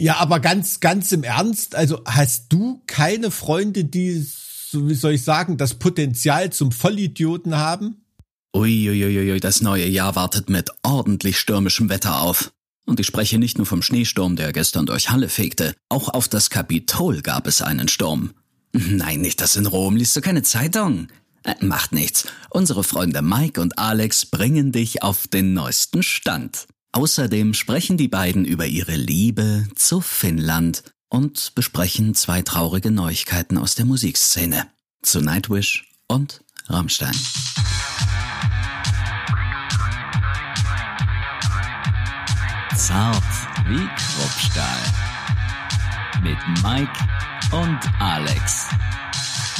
Ja, aber ganz, ganz im Ernst, also hast du keine Freunde, die, so wie soll ich sagen, das Potenzial zum Vollidioten haben? Uiuiuiui, das neue Jahr wartet mit ordentlich stürmischem Wetter auf. Und ich spreche nicht nur vom Schneesturm, der gestern durch Halle fegte. Auch auf das Kapitol gab es einen Sturm. Nein, nicht das in Rom. Liest du keine Zeitung? Äh, macht nichts. Unsere Freunde Mike und Alex bringen dich auf den neuesten Stand. Außerdem sprechen die beiden über ihre Liebe zu Finnland und besprechen zwei traurige Neuigkeiten aus der Musikszene. Zu Nightwish und Rammstein. Zart wie Kruppstahl. Mit Mike und Alex.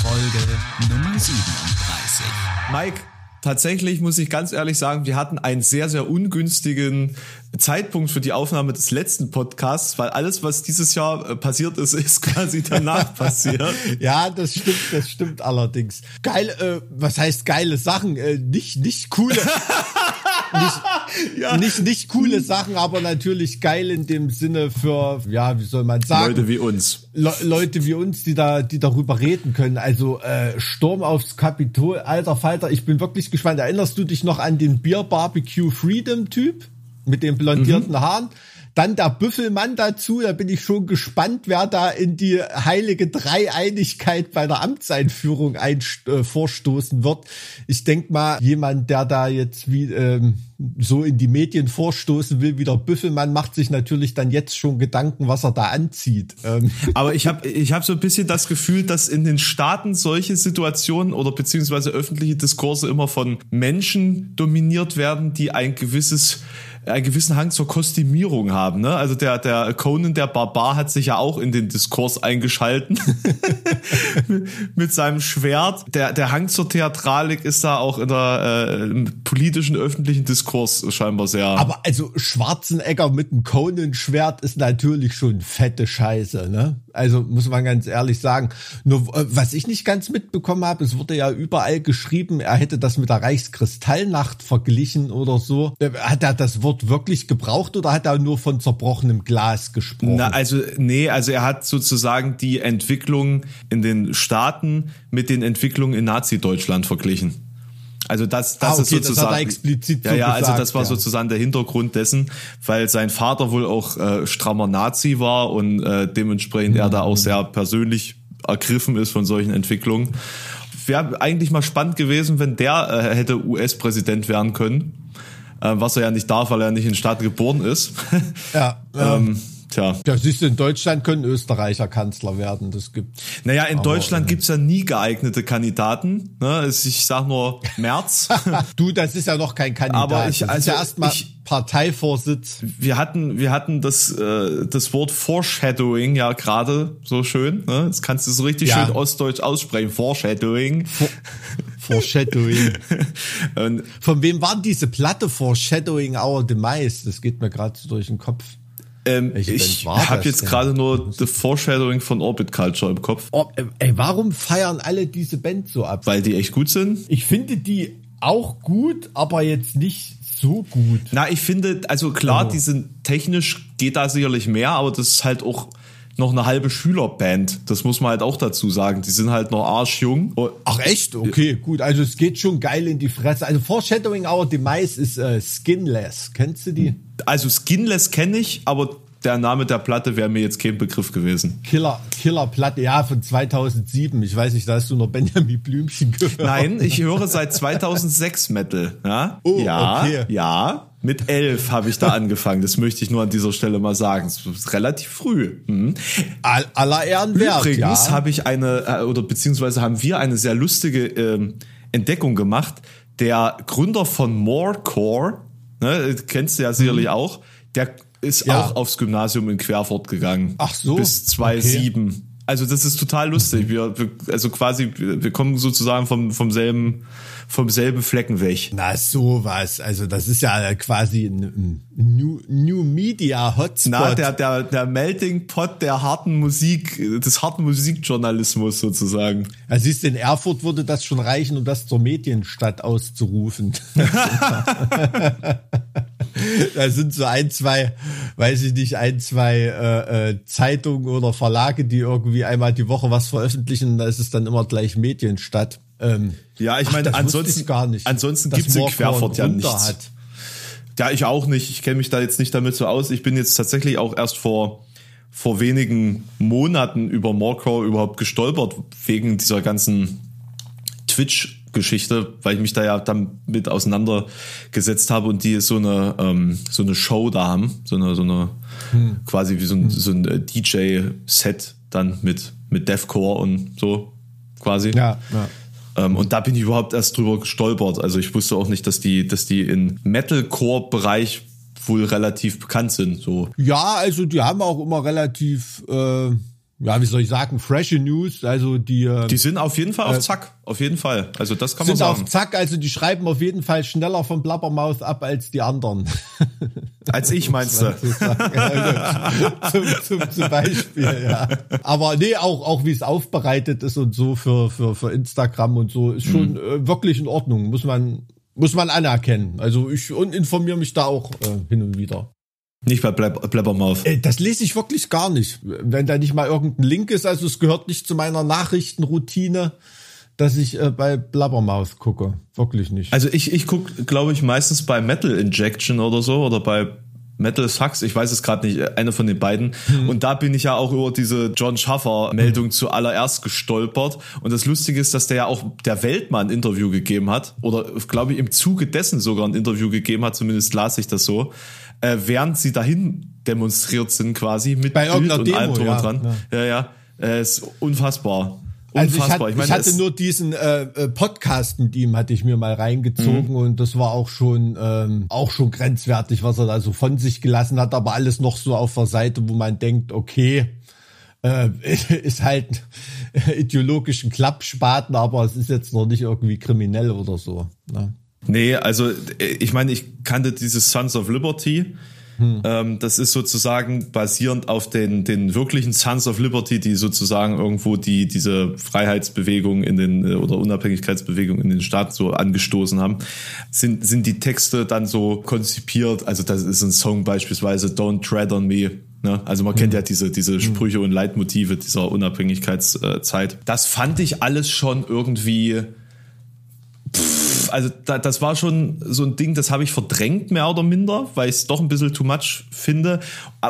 Folge Nummer 37. Mike, tatsächlich muss ich ganz ehrlich sagen, wir hatten einen sehr, sehr ungünstigen Zeitpunkt für die Aufnahme des letzten Podcasts, weil alles, was dieses Jahr äh, passiert ist, ist quasi danach passiert. Ja, das stimmt, das stimmt allerdings. Geil, äh, was heißt geile Sachen? Äh, nicht, nicht coole. nicht, ja. nicht, nicht coole Sachen, aber natürlich geil in dem Sinne für, ja, wie soll man sagen? Leute wie uns. Le Leute wie uns, die da, die darüber reden können. Also äh, Sturm aufs Kapitol, alter Falter, ich bin wirklich gespannt. Erinnerst du dich noch an den Bier Barbecue Freedom Typ mit den blondierten mhm. Haaren? Dann der Büffelmann dazu, da bin ich schon gespannt, wer da in die heilige Dreieinigkeit bei der Amtseinführung ein, äh, vorstoßen wird. Ich denk mal, jemand, der da jetzt wie ähm, so in die Medien vorstoßen will, wie der Büffelmann, macht sich natürlich dann jetzt schon Gedanken, was er da anzieht. Ähm. Aber ich habe ich hab so ein bisschen das Gefühl, dass in den Staaten solche Situationen oder beziehungsweise öffentliche Diskurse immer von Menschen dominiert werden, die ein gewisses einen gewissen Hang zur Kostümierung haben. Ne? Also der, der Conan, der Barbar, hat sich ja auch in den Diskurs eingeschalten mit seinem Schwert. Der, der Hang zur Theatralik ist da auch in der äh, politischen, öffentlichen Diskurs scheinbar sehr. Aber also Schwarzenegger mit einem Conan-Schwert ist natürlich schon fette Scheiße, ne? Also muss man ganz ehrlich sagen. Nur äh, was ich nicht ganz mitbekommen habe, es wurde ja überall geschrieben, er hätte das mit der Reichskristallnacht verglichen oder so. Äh, hat er das Wort wirklich gebraucht oder hat er nur von zerbrochenem Glas gesprochen? Na, also nee, also er hat sozusagen die Entwicklung in den Staaten mit den Entwicklungen in Nazi-Deutschland verglichen. Also das, das ah, okay, ist sozusagen. Das hat er explizit ja, so ja, gesagt, also das war ja. sozusagen der Hintergrund dessen, weil sein Vater wohl auch äh, strammer Nazi war und äh, dementsprechend mhm. er da auch sehr persönlich ergriffen ist von solchen Entwicklungen. Wäre eigentlich mal spannend gewesen, wenn der äh, hätte US-Präsident werden können, äh, was er ja nicht darf, weil er nicht in Staaten geboren ist. Ja. ähm, Tja. Ja, siehst du, in Deutschland können Österreicher Kanzler werden. Das gibt. Naja, in Deutschland gibt's ja nie geeignete Kandidaten. Ne? Ich sag nur Merz. du, das ist ja noch kein Kandidat. Aber ich, also das ist ja erstmal Parteivorsitz. Wir hatten, wir hatten das, äh, das Wort Foreshadowing ja gerade so schön. Ne? Das kannst du so richtig ja. schön ostdeutsch aussprechen. Foreshadowing. For Foreshadowing. Und Von wem war diese Platte Foreshadowing Our Demise? Das geht mir gerade so durch den Kopf. Ähm, ich habe jetzt gerade nur The Foreshadowing von Orbit Culture im Kopf. Oh, ey, warum feiern alle diese Band so ab? Weil die echt gut sind? Ich finde die auch gut, aber jetzt nicht so gut. Na, ich finde, also klar, oh. die sind technisch geht da sicherlich mehr, aber das ist halt auch noch eine halbe Schülerband. Das muss man halt auch dazu sagen. Die sind halt noch arschjung. Ach echt? Okay, gut. Also es geht schon geil in die Fresse. Also Foreshadowing Our Demise ist äh, Skinless. Kennst du die? Also Skinless kenne ich, aber der Name der Platte wäre mir jetzt kein Begriff gewesen. Killer, Killer Platte, ja, von 2007. Ich weiß nicht, da hast du noch Benjamin Blümchen gehört. Nein, ich höre seit 2006 Metal. Ja, oh, ja, okay. ja. Mit elf habe ich da angefangen. Das möchte ich nur an dieser Stelle mal sagen. Das ist relativ früh. Hm. All, aller Ehren wert. Übrigens ja. habe ich eine, äh, oder beziehungsweise haben wir eine sehr lustige ähm, Entdeckung gemacht. Der Gründer von Morecore, ne, kennst du ja sicherlich mhm. auch, der ist ja. auch aufs Gymnasium in Querfurt gegangen. Ach so. Bis 2007. Okay. Also das ist total lustig. Wir, wir also quasi, wir kommen sozusagen vom, vom selben, vom selben Flecken weg. Na sowas. Also das ist ja quasi ein New, New Media Hotspot. Na, der, der, der Melting Pot der harten Musik, des harten Musikjournalismus sozusagen. Ja, siehst du, in Erfurt würde das schon reichen, um das zur Medienstadt auszurufen. da sind so ein, zwei, weiß ich nicht, ein, zwei äh, äh, Zeitungen oder Verlage, die irgendwie einmal die Woche was veröffentlichen, da ist es dann immer gleich Medienstadt. Ähm, ja, ich meine, ansonsten, gar nicht, ansonsten gibt es in Querfurt ja nichts. Hat. Ja, ich auch nicht. Ich kenne mich da jetzt nicht damit so aus. Ich bin jetzt tatsächlich auch erst vor vor wenigen Monaten über Morcrow überhaupt gestolpert wegen dieser ganzen Twitch-Geschichte, weil ich mich da ja damit auseinandergesetzt habe und die so eine ähm, so eine Show da haben, so eine so eine hm. quasi wie so ein, hm. so ein äh, DJ-Set dann mit mit Deathcore und so quasi. Ja. ja. Ähm, und da bin ich überhaupt erst drüber gestolpert. Also ich wusste auch nicht, dass die, dass die in Metalcore-Bereich wohl relativ bekannt sind. So. Ja, also die haben auch immer relativ äh, ja, wie soll ich sagen, freshe News, also die äh, Die sind auf jeden Fall auf äh, Zack, auf jeden Fall. Also das kann man sagen. Sind auf Zack, also die schreiben auf jeden Fall schneller vom Blabbermaus ab als die anderen. Als ich meinst du? zum, zum, zum Beispiel, ja. Aber nee, auch auch wie es aufbereitet ist und so für für für Instagram und so ist schon mhm. äh, wirklich in Ordnung, muss man muss man anerkennen. Also ich und informiere mich da auch äh, hin und wieder. Nicht bei Blab Blabbermouth. Äh, das lese ich wirklich gar nicht. Wenn da nicht mal irgendein Link ist, also es gehört nicht zu meiner Nachrichtenroutine, dass ich äh, bei Blabbermouth gucke. Wirklich nicht. Also ich, ich gucke, glaube ich, meistens bei Metal Injection oder so oder bei Metal Sucks, ich weiß es gerade nicht, äh, eine von den beiden. Mhm. Und da bin ich ja auch über diese John Schaffer-Meldung mhm. zuallererst gestolpert. Und das Lustige ist, dass der ja auch der Weltmann ein Interview gegeben hat. Oder glaube ich im Zuge dessen sogar ein Interview gegeben hat, zumindest las ich das so äh, während sie dahin demonstriert sind quasi mit Bei Bild und Demo, allem drum ja, und dran. Ja, ja, ja äh, ist unfassbar. Also ich, hatte, ich, meine, ich hatte nur diesen äh, äh, Podcast mit ihm hatte ich mir mal reingezogen mhm. und das war auch schon ähm, auch schon grenzwertig, was er da so von sich gelassen hat, aber alles noch so auf der Seite, wo man denkt, okay, äh, ist halt ideologischen Klappspaten, aber es ist jetzt noch nicht irgendwie kriminell oder so. Ne? Nee, also äh, ich meine, ich kannte dieses Sons of Liberty. Hm. Ähm, das ist sozusagen basierend auf den, den wirklichen Sons of Liberty, die sozusagen irgendwo die, diese Freiheitsbewegung in den äh, oder Unabhängigkeitsbewegung in den Staaten so angestoßen haben, sind, sind die Texte dann so konzipiert. Also das ist ein Song beispielsweise Don't Tread on Me. Ne? Also man hm. kennt ja diese, diese hm. Sprüche und Leitmotive dieser Unabhängigkeitszeit. Das fand ich alles schon irgendwie also da, das war schon so ein Ding, das habe ich verdrängt, mehr oder minder, weil ich es doch ein bisschen too much finde.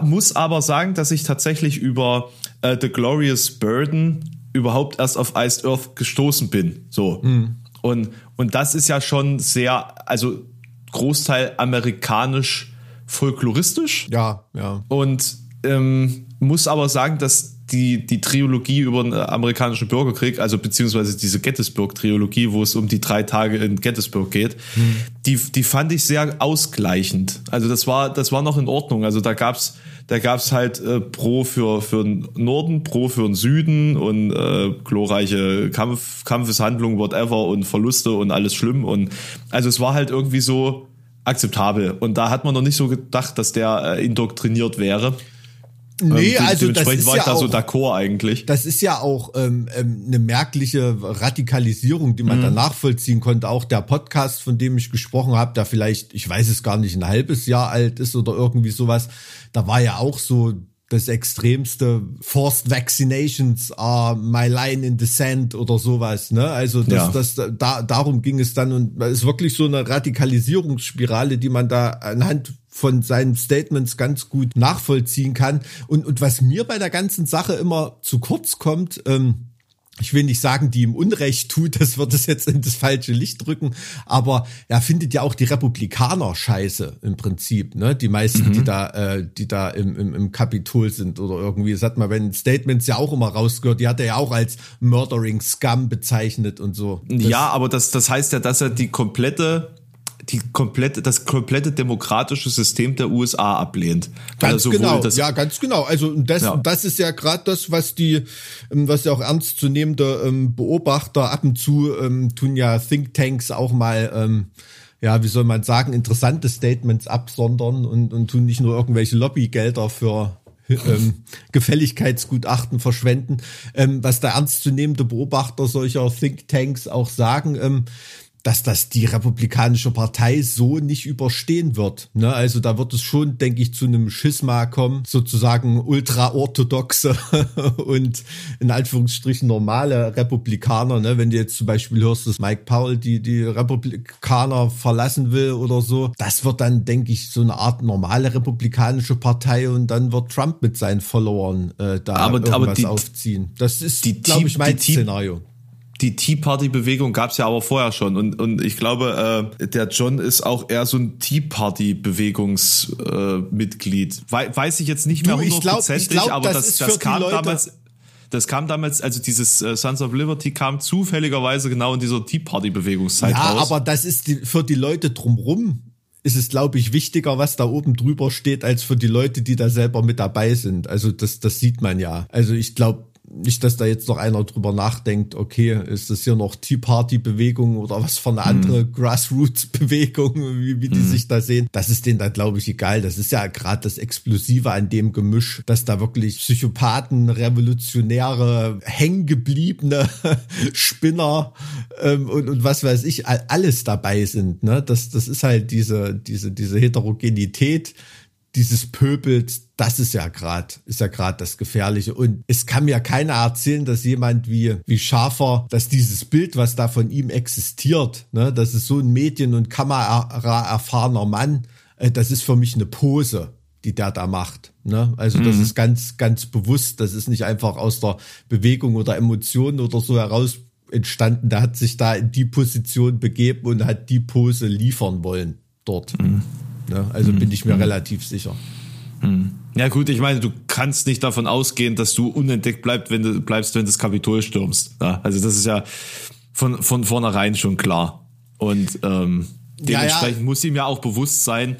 Muss aber sagen, dass ich tatsächlich über äh, The Glorious Burden überhaupt erst auf Iced Earth gestoßen bin. So. Mhm. Und, und das ist ja schon sehr, also Großteil amerikanisch folkloristisch. Ja, ja. Und ähm, muss aber sagen, dass die, die Trilogie über den amerikanischen Bürgerkrieg, also beziehungsweise diese Gettysburg-Trilogie, wo es um die drei Tage in Gettysburg geht, hm. die, die fand ich sehr ausgleichend. Also das war, das war noch in Ordnung. Also da gab's da gab's halt äh, Pro für, für den Norden, Pro für den Süden und äh, glorreiche Kampf, Kampfeshandlungen, whatever und Verluste und alles schlimm. Und also es war halt irgendwie so akzeptabel. Und da hat man noch nicht so gedacht, dass der äh, indoktriniert wäre. Nee, ähm, also das ist war ich ja da auch, so d'accord eigentlich. Das ist ja auch ähm, ähm, eine merkliche Radikalisierung, die man mhm. da nachvollziehen konnte. Auch der Podcast, von dem ich gesprochen habe, der vielleicht, ich weiß es gar nicht, ein halbes Jahr alt ist oder irgendwie sowas, da war ja auch so das extremste Forced Vaccinations are my line in the sand oder sowas, ne? Also das, ja. das, da, darum ging es dann und es ist wirklich so eine Radikalisierungsspirale, die man da anhand von seinen Statements ganz gut nachvollziehen kann. Und, und was mir bei der ganzen Sache immer zu kurz kommt, ähm, ich will nicht sagen, die ihm Unrecht tut, das wird es jetzt in das falsche Licht drücken, aber er findet ja auch die Republikaner scheiße im Prinzip, ne? Die meisten, mhm. die da, äh, die da im, im, im Kapitol sind oder irgendwie. Das hat man bei den Statements ja auch immer rausgehört, die hat er ja auch als Murdering Scum bezeichnet und so. Das ja, aber das, das heißt ja, dass er die komplette die komplette, das komplette demokratische System der USA ablehnt. Ganz genau, ja, ganz genau. Also das, ja. das ist ja gerade das, was die, ähm, was ja auch ernstzunehmende ähm, Beobachter ab und zu ähm, tun ja Thinktanks auch mal, ähm, ja, wie soll man sagen, interessante Statements absondern und, und tun nicht nur irgendwelche Lobbygelder für ähm, Gefälligkeitsgutachten verschwenden. Ähm, was der ernstzunehmende Beobachter solcher Thinktanks auch sagen, ähm, dass das die Republikanische Partei so nicht überstehen wird. Ne? Also da wird es schon, denke ich, zu einem Schisma kommen, sozusagen ultraorthodoxe und in Anführungsstrichen normale Republikaner. Ne? Wenn du jetzt zum Beispiel hörst, dass Mike Powell die, die Republikaner verlassen will oder so, das wird dann, denke ich, so eine Art normale republikanische Partei und dann wird Trump mit seinen Followern äh, da aber, irgendwas aber die, aufziehen. Das ist, glaube ich, mein Szenario die Tea Party Bewegung gab es ja aber vorher schon und und ich glaube äh, der John ist auch eher so ein Tea Party Bewegungsmitglied. Äh, We weiß ich jetzt nicht mehr hundertprozentig, aber das, das, das kam damals das kam damals, also dieses äh, Sons of Liberty kam zufälligerweise genau in dieser Tea Party Bewegungszeit ja, raus. aber das ist die, für die Leute drumrum ist es, glaube ich, wichtiger, was da oben drüber steht, als für die Leute, die da selber mit dabei sind. Also das, das sieht man ja. Also ich glaube, nicht, dass da jetzt noch einer drüber nachdenkt, okay, ist das hier noch Tea Party Bewegung oder was für eine andere mhm. Grassroots Bewegung, wie, wie die mhm. sich da sehen. Das ist denen da glaube ich egal. Das ist ja gerade das Explosive an dem Gemisch, dass da wirklich Psychopathen, Revolutionäre, hängengebliebene Spinner ähm, und, und was weiß ich, alles dabei sind. Ne? Das, das ist halt diese, diese, diese Heterogenität dieses Pöbels, das ist ja gerade, ist ja gerade das Gefährliche. Und es kann mir keiner erzählen, dass jemand wie, wie Schafer, dass dieses Bild, was da von ihm existiert, ne, das ist so ein Medien- und Kamera erfahrener Mann, äh, das ist für mich eine Pose, die der da macht. Ne? Also mhm. das ist ganz, ganz bewusst, das ist nicht einfach aus der Bewegung oder Emotionen oder so heraus entstanden. Der hat sich da in die Position begeben und hat die Pose liefern wollen dort. Mhm. Ne? Also mhm. bin ich mir mhm. relativ sicher. Mhm. Ja gut, ich meine, du kannst nicht davon ausgehen, dass du unentdeckt bleibst, wenn du bleibst, wenn das Kapitol stürmst. Ja, also das ist ja von, von vornherein schon klar. Und ähm, dementsprechend ja, ja. muss ihm ja auch bewusst sein,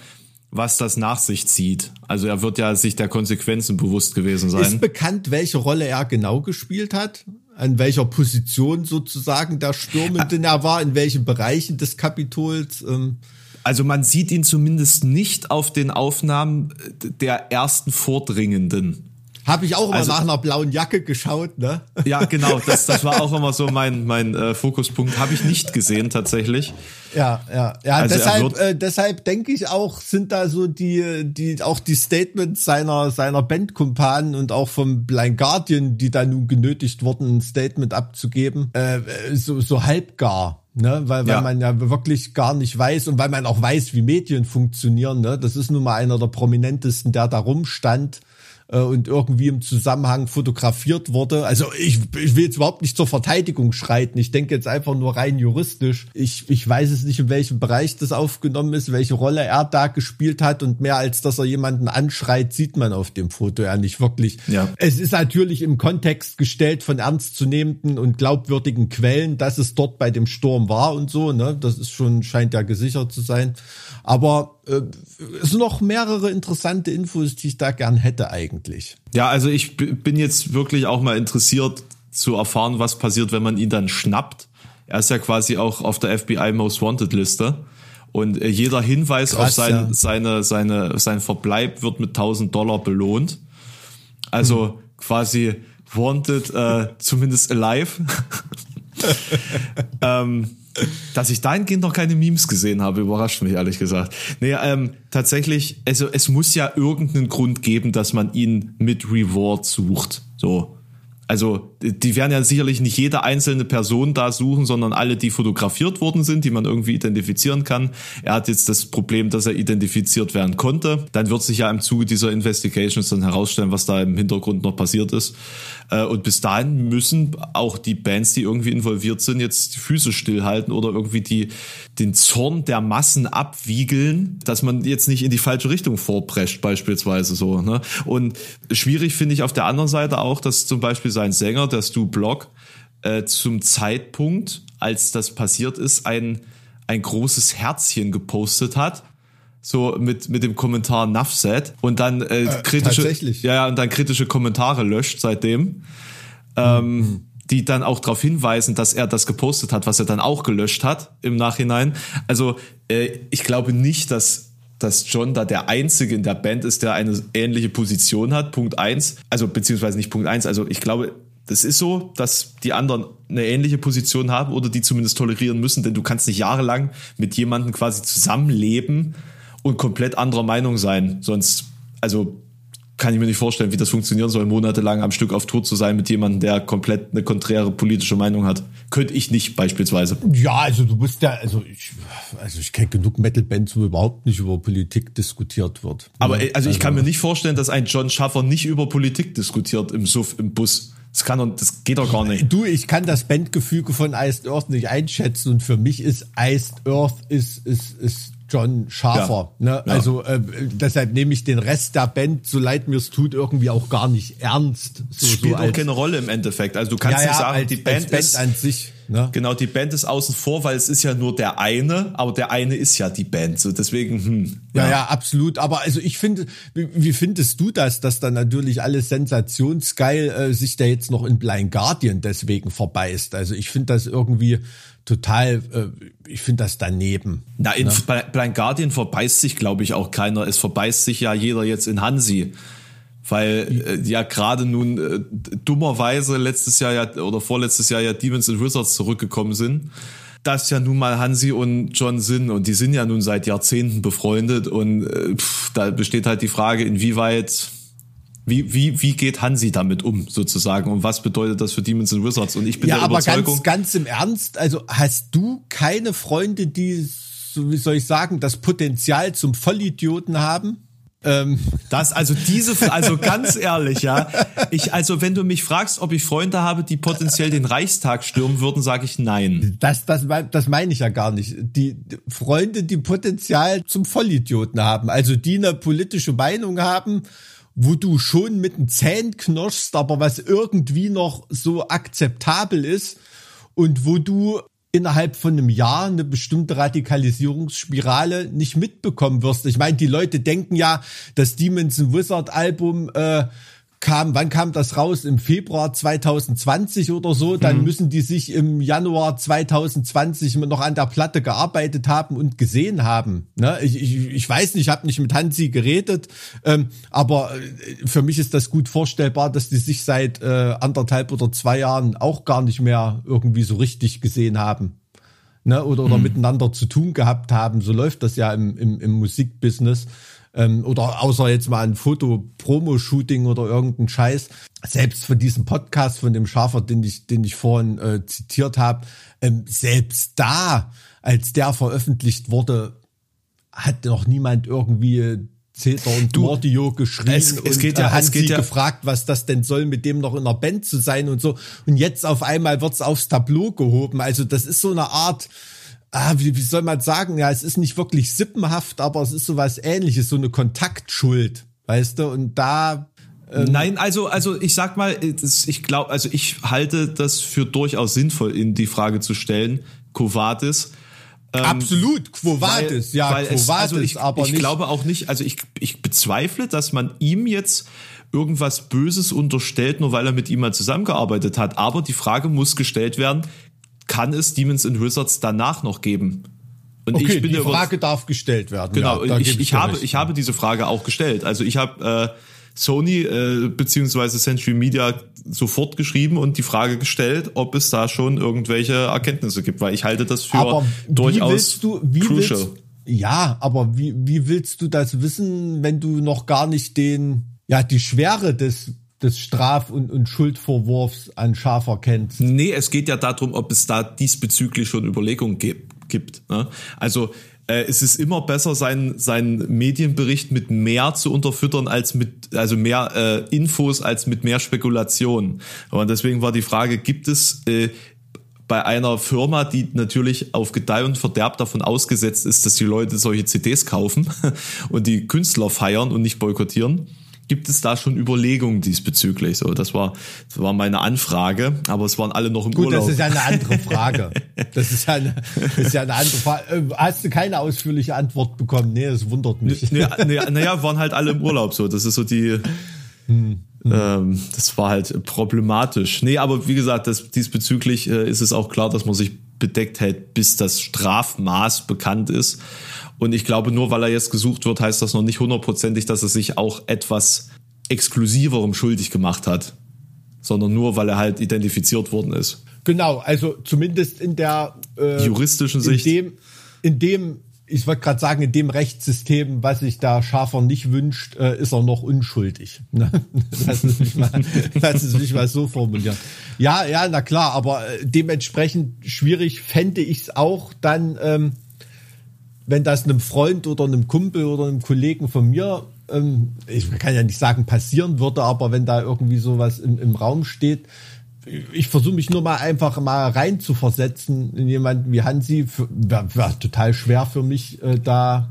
was das nach sich zieht. Also er wird ja sich der Konsequenzen bewusst gewesen sein. Ist bekannt, welche Rolle er genau gespielt hat? An welcher Position sozusagen der Stürmende er war, in welchen Bereichen des Kapitols? Ähm also man sieht ihn zumindest nicht auf den Aufnahmen der ersten Vordringenden. Habe ich auch immer also, nach einer blauen Jacke geschaut, ne? Ja, genau. Das, das war auch immer so mein, mein äh, Fokuspunkt. Habe ich nicht gesehen tatsächlich. Ja, ja, ja. Also deshalb, äh, deshalb denke ich auch, sind da so die, die auch die Statements seiner seiner Bandkumpanen und auch vom Blind Guardian, die da nun genötigt wurden, ein Statement abzugeben, äh, so so halbgar. Ne, weil, weil ja. man ja wirklich gar nicht weiß und weil man auch weiß, wie Medien funktionieren. Ne? Das ist nun mal einer der prominentesten, der da rumstand und irgendwie im Zusammenhang fotografiert wurde. Also ich, ich will jetzt überhaupt nicht zur Verteidigung schreiten. Ich denke jetzt einfach nur rein juristisch. Ich, ich weiß es nicht, in welchem Bereich das aufgenommen ist, welche Rolle er da gespielt hat und mehr als dass er jemanden anschreit, sieht man auf dem Foto ja nicht wirklich. Ja. Es ist natürlich im Kontext gestellt von ernstzunehmenden und glaubwürdigen Quellen, dass es dort bei dem Sturm war und so. Ne? Das ist schon, scheint ja gesichert zu sein. Aber äh, es sind noch mehrere interessante Infos, die ich da gern hätte eigentlich. Ja, also ich bin jetzt wirklich auch mal interessiert zu erfahren, was passiert, wenn man ihn dann schnappt. Er ist ja quasi auch auf der FBI Most Wanted Liste. Und äh, jeder Hinweis Krass, auf sein, ja. seine, seine, sein Verbleib wird mit 1000 Dollar belohnt. Also hm. quasi wanted, äh, zumindest alive. ähm, dass ich dahingehend noch keine Memes gesehen habe, überrascht mich ehrlich gesagt. Nee, ähm, tatsächlich, also es muss ja irgendeinen Grund geben, dass man ihn mit Reward sucht. So also die werden ja sicherlich nicht jede einzelne Person da suchen, sondern alle, die fotografiert worden sind, die man irgendwie identifizieren kann. Er hat jetzt das Problem, dass er identifiziert werden konnte. Dann wird sich ja im Zuge dieser Investigations dann herausstellen, was da im Hintergrund noch passiert ist. Äh, und bis dahin müssen auch die Bands, die irgendwie involviert sind, jetzt die Füße stillhalten oder irgendwie die, den Zorn der Massen abwiegeln, dass man jetzt nicht in die falsche Richtung vorprescht, beispielsweise so. Ne? Und schwierig finde ich auf der anderen Seite auch, dass zum Beispiel sein Sänger, der Stu Block, äh, zum Zeitpunkt, als das passiert ist, ein, ein großes Herzchen gepostet hat. So mit, mit dem Kommentar Nuffset und dann äh, äh, kritische, ja, ja, und dann kritische Kommentare löscht seitdem. Ähm, mhm. die dann auch darauf hinweisen, dass er das gepostet hat, was er dann auch gelöscht hat im Nachhinein. Also äh, ich glaube nicht, dass dass John da der Einzige in der Band ist, der eine ähnliche Position hat. Punkt eins, also beziehungsweise nicht Punkt eins, also ich glaube, das ist so, dass die anderen eine ähnliche Position haben oder die zumindest tolerieren müssen, denn du kannst nicht jahrelang mit jemandem quasi zusammenleben und komplett anderer Meinung sein. Sonst, also kann ich mir nicht vorstellen, wie das funktionieren soll, monatelang am Stück auf Tour zu sein mit jemandem, der komplett eine konträre politische Meinung hat. Könnte ich nicht beispielsweise. Ja, also du bist ja, also ich, also ich kenne genug Metal-Bands, wo überhaupt nicht über Politik diskutiert wird. Aber also, also ich kann mir nicht vorstellen, dass ein John Schaffer nicht über Politik diskutiert im Suff, im Bus. Das kann doch, das geht doch gar nicht. Du, ich kann das Bandgefüge von Iced Earth nicht einschätzen und für mich ist Iced Earth ist, ist, ist John Schafer. Ja. Ne? Ja. Also äh, deshalb nehme ich den Rest der Band, so leid mir es tut, irgendwie auch gar nicht ernst. So, Spielt so auch keine Rolle im Endeffekt. Also du kannst ja, nicht sagen, als, die Band, Band ist an sich. Ne? Genau, die Band ist außen vor, weil es ist ja nur der eine, aber der eine ist ja die Band. So deswegen. Hm, ja, ja, ja absolut. Aber also ich finde, wie, wie, findest du das, dass dann natürlich alles sensationsgeil äh, sich da jetzt noch in Blind Guardian deswegen verbeißt? Also ich finde das irgendwie total, äh, ich finde das daneben. Na, in ne? Blind Guardian verbeißt sich, glaube ich, auch keiner. Es verbeißt sich ja jeder jetzt in Hansi. Weil äh, ja gerade nun äh, dummerweise letztes Jahr ja oder vorletztes Jahr ja Demons and Wizards zurückgekommen sind. Das ja nun mal Hansi und John sind und die sind ja nun seit Jahrzehnten befreundet und äh, pff, da besteht halt die Frage, inwieweit wie, wie, wie geht Hansi damit um, sozusagen? Und was bedeutet das für Demons and Wizards? Und ich bin ja, der aber ganz, ganz im Ernst, also hast du keine Freunde, die, so wie soll ich sagen, das Potenzial zum Vollidioten haben? Ähm. Das, also diese, also ganz ehrlich, ja. Ich, also wenn du mich fragst, ob ich Freunde habe, die potenziell den Reichstag stürmen würden, sage ich nein. Das, das, das meine ich ja gar nicht. Die Freunde, die Potenzial zum Vollidioten haben, also die eine politische Meinung haben wo du schon mit den Zähnen knirschst, aber was irgendwie noch so akzeptabel ist und wo du innerhalb von einem Jahr eine bestimmte Radikalisierungsspirale nicht mitbekommen wirst. Ich meine, die Leute denken ja, das Demons Wizard Album äh, kam, wann kam das raus? Im Februar 2020 oder so. Dann mhm. müssen die sich im Januar 2020 noch an der Platte gearbeitet haben und gesehen haben. Ne? Ich, ich, ich weiß nicht, ich habe nicht mit Hansi geredet, ähm, aber äh, für mich ist das gut vorstellbar, dass die sich seit äh, anderthalb oder zwei Jahren auch gar nicht mehr irgendwie so richtig gesehen haben. Ne? Oder, oder mhm. miteinander zu tun gehabt haben. So läuft das ja im, im, im Musikbusiness ähm, oder außer jetzt mal ein Foto-Promo-Shooting oder irgendein Scheiß. Selbst von diesem Podcast von dem Schafer, den ich, den ich vorhin äh, zitiert habe, ähm, selbst da, als der veröffentlicht wurde, hat noch niemand irgendwie Zeter und du, Mordio geschrieben es, es geht ja, und hat sie ja. gefragt, was das denn soll, mit dem noch in der Band zu sein und so. Und jetzt auf einmal wird's aufs Tableau gehoben. Also das ist so eine Art, ah, wie, wie soll man sagen, ja, es ist nicht wirklich sippenhaft, aber es ist sowas ähnliches, so eine Kontaktschuld, weißt du, und da ähm Nein, also, also ich sag mal, ich glaube, also ich halte das für durchaus sinnvoll, in die Frage zu stellen, Covadis. Ähm, Absolut, Quo Vadis, ja, weil Quo Vadis, also ich, aber ich nicht. glaube auch nicht, also ich, ich bezweifle, dass man ihm jetzt irgendwas Böses unterstellt, nur weil er mit ihm mal zusammengearbeitet hat. Aber die Frage muss gestellt werden, kann es Demons and Wizards danach noch geben? Und okay, ich bin die Frage darf gestellt werden. Genau, ja, ich, ich habe, ich habe diese Frage auch gestellt. Also ich habe äh, Sony äh, beziehungsweise Century Media sofort geschrieben und die Frage gestellt, ob es da schon irgendwelche Erkenntnisse gibt, weil ich halte das für aber durchaus du, crucial. Willst, ja, aber wie, wie willst du das wissen, wenn du noch gar nicht den, ja, die Schwere des des Straf- und, und Schuldvorwurfs an Schafer kennt. Nee, es geht ja darum, ob es da diesbezüglich schon Überlegungen gibt. Ne? Also äh, es ist immer besser, seinen, seinen Medienbericht mit mehr zu unterfüttern als mit, also mehr äh, Infos als mit mehr Spekulationen. Und deswegen war die Frage, gibt es äh, bei einer Firma, die natürlich auf Gedeih und Verderb davon ausgesetzt ist, dass die Leute solche CDs kaufen und die Künstler feiern und nicht boykottieren, Gibt es da schon Überlegungen diesbezüglich? So, das war, das war meine Anfrage, aber es waren alle noch im Gut, Urlaub. Das ist ja eine andere Frage. Das ist ja eine, das ist ja eine andere Frage. Äh, hast du keine ausführliche Antwort bekommen? Nee, das wundert mich. Naja, nee, nee, waren halt alle im Urlaub so. Das ist so die, hm. Ähm, das war halt problematisch. Nee, aber wie gesagt, das, diesbezüglich äh, ist es auch klar, dass man sich bedeckt hält, bis das Strafmaß bekannt ist. Und ich glaube, nur weil er jetzt gesucht wird, heißt das noch nicht hundertprozentig, dass er sich auch etwas exklusiverem schuldig gemacht hat. sondern nur, weil er halt identifiziert worden ist. Genau, also zumindest in der äh, juristischen Sicht. In dem, in dem ich wollte gerade sagen, in dem Rechtssystem, was sich da Schafer nicht wünscht, äh, ist er noch unschuldig. Ne? Lass es mich mal, lass es mich mal so formulieren. Ja, ja, na klar, aber äh, dementsprechend schwierig fände ich es auch dann, ähm, wenn das einem Freund oder einem Kumpel oder einem Kollegen von mir, ähm, ich kann ja nicht sagen passieren würde, aber wenn da irgendwie sowas im, im Raum steht, ich versuche mich nur mal einfach mal rein zu versetzen in jemanden wie Hansi. Wäre wär total schwer für mich äh, da.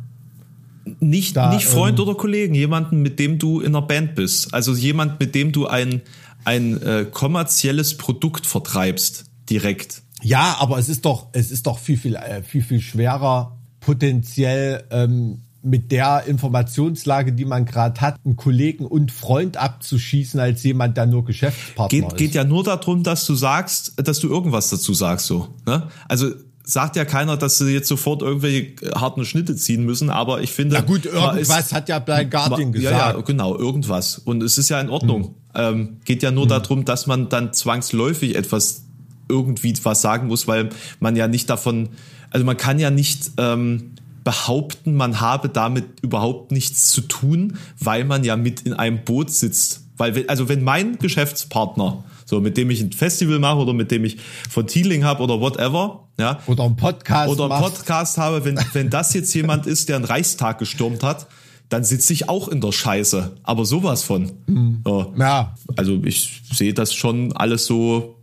Nicht, da, nicht Freund ähm, oder Kollegen, jemanden, mit dem du in einer Band bist. Also jemand, mit dem du ein, ein äh, kommerzielles Produkt vertreibst, direkt. Ja, aber es ist doch, es ist doch viel, viel, äh, viel, viel schwerer, potenziell ähm, mit der Informationslage, die man gerade hat, einen Kollegen und Freund abzuschießen, als jemand, der nur Geschäftspartner geht, ist. Geht ja nur darum, dass du sagst, dass du irgendwas dazu sagst, so. Ne? Also sagt ja keiner, dass sie jetzt sofort irgendwelche harten Schnitte ziehen müssen, aber ich finde. Na gut, irgendwas ist, hat ja Blind Guardian gesagt. Ja, ja, genau, irgendwas. Und es ist ja in Ordnung. Hm. Ähm, geht ja nur hm. darum, dass man dann zwangsläufig etwas irgendwie was sagen muss, weil man ja nicht davon, also man kann ja nicht ähm, behaupten, man habe damit überhaupt nichts zu tun, weil man ja mit in einem Boot sitzt. Weil, also wenn mein Geschäftspartner, so mit dem ich ein Festival mache oder mit dem ich von Teeling habe oder whatever, ja. Oder einen Podcast. Oder einen Podcast habe, wenn, wenn das jetzt jemand ist, der einen Reichstag gestürmt hat, dann sitze ich auch in der Scheiße. Aber sowas von. Mhm. Ja. Also ich sehe das schon alles so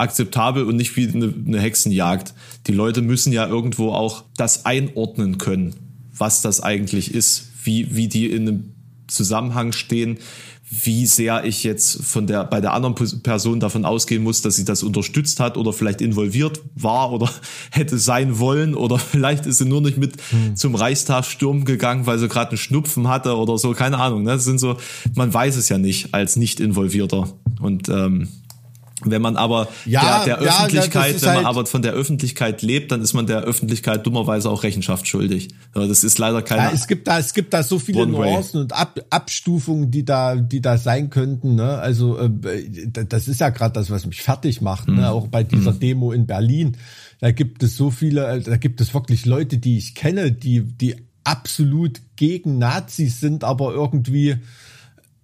akzeptabel und nicht wie eine, eine Hexenjagd. Die Leute müssen ja irgendwo auch das einordnen können, was das eigentlich ist, wie, wie die in einem Zusammenhang stehen, wie sehr ich jetzt von der, bei der anderen Person davon ausgehen muss, dass sie das unterstützt hat oder vielleicht involviert war oder hätte sein wollen oder vielleicht ist sie nur nicht mit hm. zum Reichstagssturm gegangen, weil sie gerade einen Schnupfen hatte oder so, keine Ahnung. Ne? Das sind so, man weiß es ja nicht als nicht involvierter und ähm, wenn man aber ja, der, der ja, Öffentlichkeit, wenn man halt aber von der Öffentlichkeit lebt, dann ist man der Öffentlichkeit dummerweise auch Rechenschaft schuldig. Das ist leider keine. Ja, es gibt da, es gibt da so viele Nuancen und Ab, Abstufungen, die da, die da sein könnten. Ne? Also äh, das ist ja gerade das, was mich fertig macht. Ne? Mhm. Ne? Auch bei dieser mhm. Demo in Berlin, da gibt es so viele, äh, da gibt es wirklich Leute, die ich kenne, die, die absolut gegen Nazis sind, aber irgendwie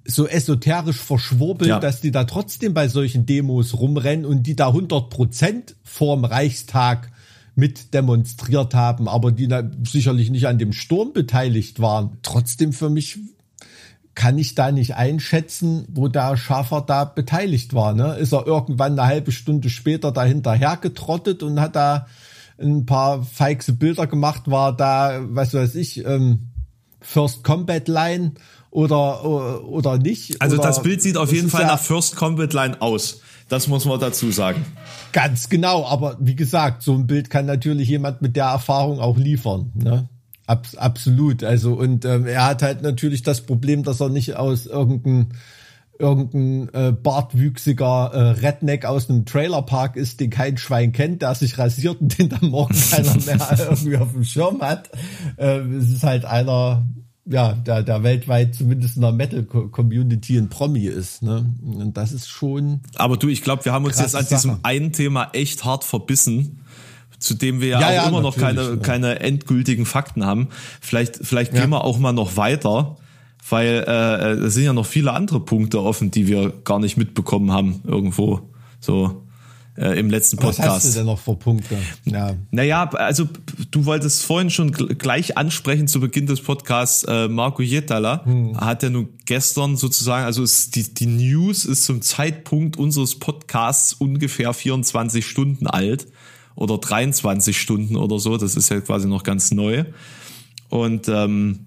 so esoterisch verschwurbelt, ja. dass die da trotzdem bei solchen Demos rumrennen und die da 100 Prozent vorm Reichstag mit demonstriert haben, aber die da sicherlich nicht an dem Sturm beteiligt waren. Trotzdem für mich kann ich da nicht einschätzen, wo der Schaffer da beteiligt war. Ne? Ist er irgendwann eine halbe Stunde später dahinterher getrottet und hat da ein paar feixe Bilder gemacht, war da, was weiß ich, ähm, First Combat Line oder, oder nicht. Also oder das Bild sieht auf jeden Fall ja nach First Combat Line aus. Das muss man dazu sagen. Ganz genau, aber wie gesagt, so ein Bild kann natürlich jemand mit der Erfahrung auch liefern. Ne? Abs absolut. Also und ähm, er hat halt natürlich das Problem, dass er nicht aus irgendeinem irgendein äh, bartwüchsiger äh, Redneck aus einem Trailerpark ist, den kein Schwein kennt, der sich rasiert und den dann morgen keiner mehr irgendwie auf dem Schirm hat. Äh, es ist halt einer, ja, der, der weltweit zumindest in der Metal-Community ein Promi ist. Ne? Und das ist schon. Aber du, ich glaube, wir haben uns jetzt an Sache. diesem einen Thema echt hart verbissen zu dem wir ja, ja auch ja, immer noch keine, ja. keine endgültigen Fakten haben. Vielleicht, vielleicht gehen wir auch mal noch weiter, weil äh, es sind ja noch viele andere Punkte offen, die wir gar nicht mitbekommen haben irgendwo. So äh, im letzten Podcast. Was hast du denn noch für Punkte? Ja. Naja, also du wolltest vorhin schon gleich ansprechen zu Beginn des Podcasts, äh, Marco Jetala hm. hat ja nun gestern sozusagen, also ist die, die News ist zum Zeitpunkt unseres Podcasts ungefähr 24 Stunden alt oder 23 Stunden oder so, das ist ja quasi noch ganz neu. Und ähm,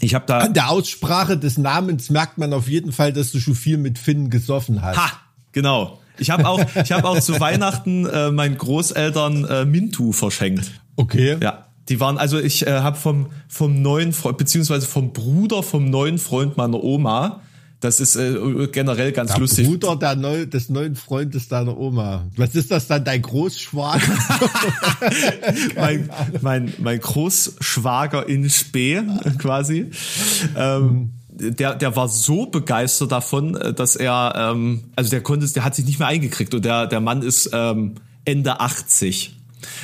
ich habe da. An der Aussprache des Namens merkt man auf jeden Fall, dass du schon viel mit Finn gesoffen hast. Ha, genau. Ich habe auch, ich habe auch zu Weihnachten äh, meinen Großeltern äh, Mintu verschenkt. Okay. Ja. Die waren, also ich äh, habe vom, vom neuen Freund, beziehungsweise vom Bruder vom neuen Freund meiner Oma, das ist äh, generell ganz der lustig. Bruder der neu, des neuen Freundes deiner Oma. Was ist das dann, dein Großschwager? mein, mein, mein Großschwager in Spee quasi. Ähm, der, der war so begeistert davon, äh, dass er, ähm, also der konnte, der hat sich nicht mehr eingekriegt und der, der Mann ist ähm, Ende 80.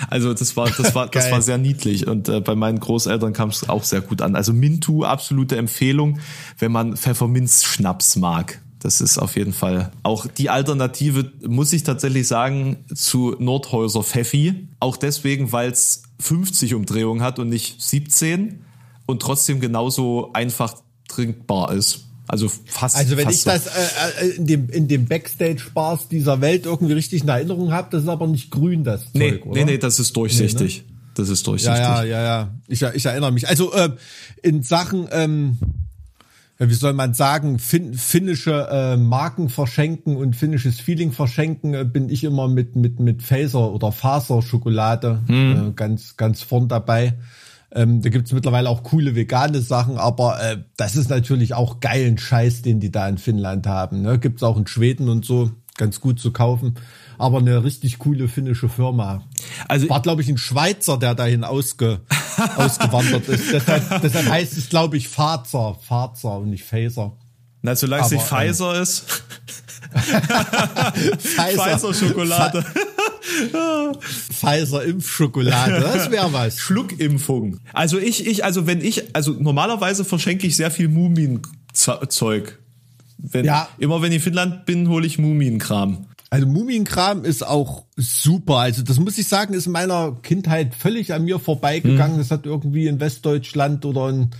Also das war, das war, das war sehr niedlich und äh, bei meinen Großeltern kam es auch sehr gut an. Also Mintu absolute Empfehlung, wenn man Pfefferminzschnaps mag. Das ist auf jeden Fall auch die Alternative, muss ich tatsächlich sagen, zu Nordhäuser Pfeffi. Auch deswegen, weil es 50 Umdrehungen hat und nicht 17 und trotzdem genauso einfach trinkbar ist. Also fast. Also wenn fast ich so. das äh, äh in dem in dem Backstage-Bars dieser Welt irgendwie richtig in Erinnerung habe, das ist aber nicht grün das Zeug, nee, oder? Nee, nee, das ist durchsichtig. Nee, ne? Das ist durchsichtig. Ja, ja, ja, ja. Ich, ich erinnere mich. Also äh, in Sachen, ähm, wie soll man sagen, fin finnische äh, Marken verschenken und finnisches Feeling verschenken, äh, bin ich immer mit mit mit Faser oder Faserschokolade hm. äh, ganz ganz vorn dabei. Ähm, da gibt's mittlerweile auch coole vegane Sachen, aber äh, das ist natürlich auch geilen Scheiß, den die da in Finnland haben. Ne? Gibt's auch in Schweden und so ganz gut zu kaufen. Aber eine richtig coole finnische Firma. Also war, glaube ich, ein Schweizer, der dahin ausge, ausgewandert ist. Deshalb, deshalb heißt es, glaube ich, Fazer, Fazer und nicht Phaser. Na, solange es nicht Pfizer ähm, ist. Pfizer Schokolade. Pfizer Impfschokolade, das wäre was. Schluckimpfung. Also ich, ich, also wenn ich, also normalerweise verschenke ich sehr viel Mumienzeug. Wenn, ja. Immer wenn ich in Finnland bin, hole ich Mumienkram. Also Mumienkram ist auch super. Also das muss ich sagen, ist in meiner Kindheit völlig an mir vorbeigegangen. Hm. Das hat irgendwie in Westdeutschland oder in,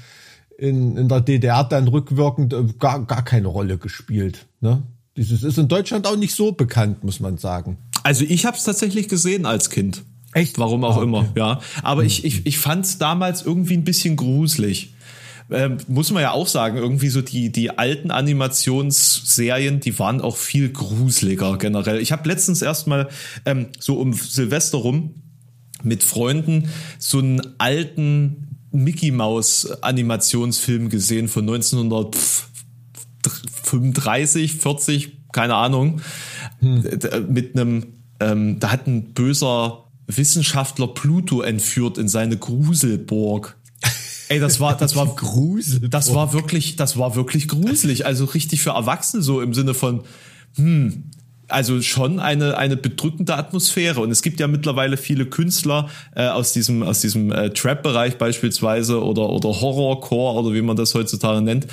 in, in der DDR dann rückwirkend äh, gar, gar keine Rolle gespielt. Ne? Dieses ist in Deutschland auch nicht so bekannt, muss man sagen. Also ich habe es tatsächlich gesehen als Kind. Echt? Warum auch ah, okay. immer, ja. Aber hm. ich, ich, ich fand es damals irgendwie ein bisschen gruselig. Ähm, muss man ja auch sagen, irgendwie so die, die alten Animationsserien, die waren auch viel gruseliger generell. Ich habe letztens erstmal ähm, so um Silvester rum mit Freunden so einen alten Mickey Maus Animationsfilm gesehen von 1935, 40, keine Ahnung, hm. mit einem ähm, da hat ein böser Wissenschaftler Pluto entführt in seine Gruselburg. Ey, das war, das war gruselig. Das war wirklich, das war wirklich gruselig. Also richtig für Erwachsene so im Sinne von, hm, also schon eine eine bedrückende Atmosphäre. Und es gibt ja mittlerweile viele Künstler äh, aus diesem aus diesem äh, Trap Bereich beispielsweise oder oder Horrorcore oder wie man das heutzutage nennt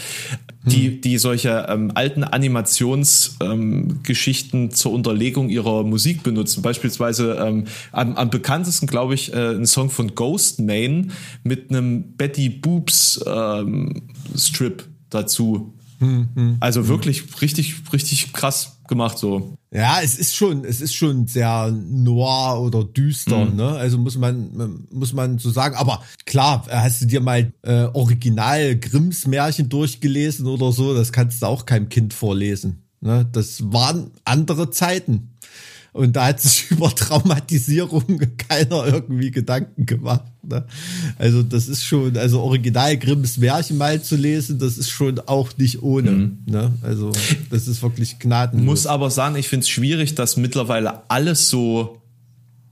die hm. die solche ähm, alten Animationsgeschichten ähm, zur Unterlegung ihrer Musik benutzen. Beispielsweise ähm, am, am bekanntesten glaube ich äh, ein Song von Ghost Main mit einem Betty Boobs ähm, Strip dazu. Hm, hm, also wirklich richtig richtig krass gemacht so. Ja, es ist schon, es ist schon sehr noir oder düster, mhm. ne? Also muss man, muss man so sagen. Aber klar, hast du dir mal äh, Original Grimms Märchen durchgelesen oder so? Das kannst du auch keinem Kind vorlesen. Ne? Das waren andere Zeiten. Und da hat sich über Traumatisierung keiner irgendwie Gedanken gemacht. Ne? Also das ist schon, also Original Grimms Märchen mal zu lesen, das ist schon auch nicht ohne. Mhm. Ne? Also das ist wirklich gnadenlos. Muss aber sagen, ich finde es schwierig, dass mittlerweile alles so,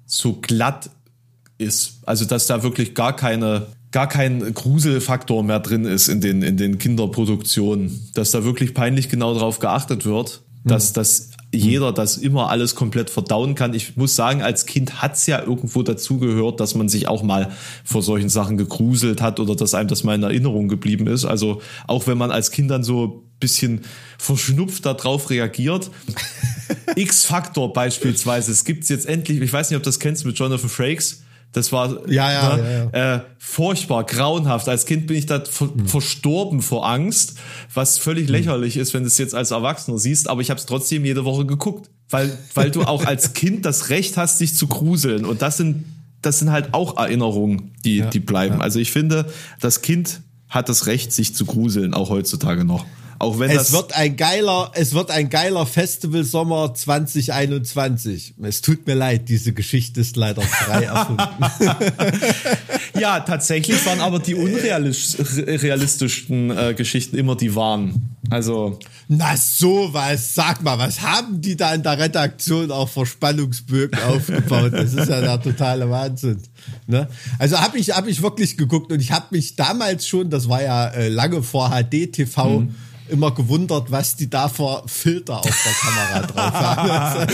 so glatt ist. Also dass da wirklich gar keine gar kein Gruselfaktor mehr drin ist in den, in den Kinderproduktionen, dass da wirklich peinlich genau drauf geachtet wird, dass mhm. das jeder das immer alles komplett verdauen kann. Ich muss sagen, als Kind hat's ja irgendwo dazugehört, dass man sich auch mal vor solchen Sachen gegruselt hat oder dass einem das mal in Erinnerung geblieben ist. Also auch wenn man als Kind dann so bisschen verschnupft darauf reagiert. X-Faktor beispielsweise. Es gibt's jetzt endlich, ich weiß nicht, ob das kennst mit Jonathan Frakes das war ja, ja, ne, ja, ja. Äh, furchtbar, grauenhaft. Als Kind bin ich da ver mhm. verstorben vor Angst, was völlig mhm. lächerlich ist, wenn du es jetzt als Erwachsener siehst. Aber ich habe es trotzdem jede Woche geguckt, weil weil du auch als Kind das Recht hast, dich zu gruseln. Und das sind das sind halt auch Erinnerungen, die ja, die bleiben. Also ich finde, das Kind hat das Recht, sich zu gruseln, auch heutzutage noch. Auch wenn es wird ein geiler, es wird ein geiler Festival Sommer 2021. Es tut mir leid, diese Geschichte ist leider frei erfunden. ja, tatsächlich waren aber die unrealistischsten äh, Geschichten immer die wahren. Also. Na sowas, sag mal, was haben die da in der Redaktion auch für Spannungsbögen aufgebaut? Das ist ja der totale Wahnsinn. Ne? Also habe ich, hab ich wirklich geguckt und ich habe mich damals schon, das war ja äh, lange vor HD-TV, mhm immer gewundert, was die da für Filter auf der Kamera drauf haben.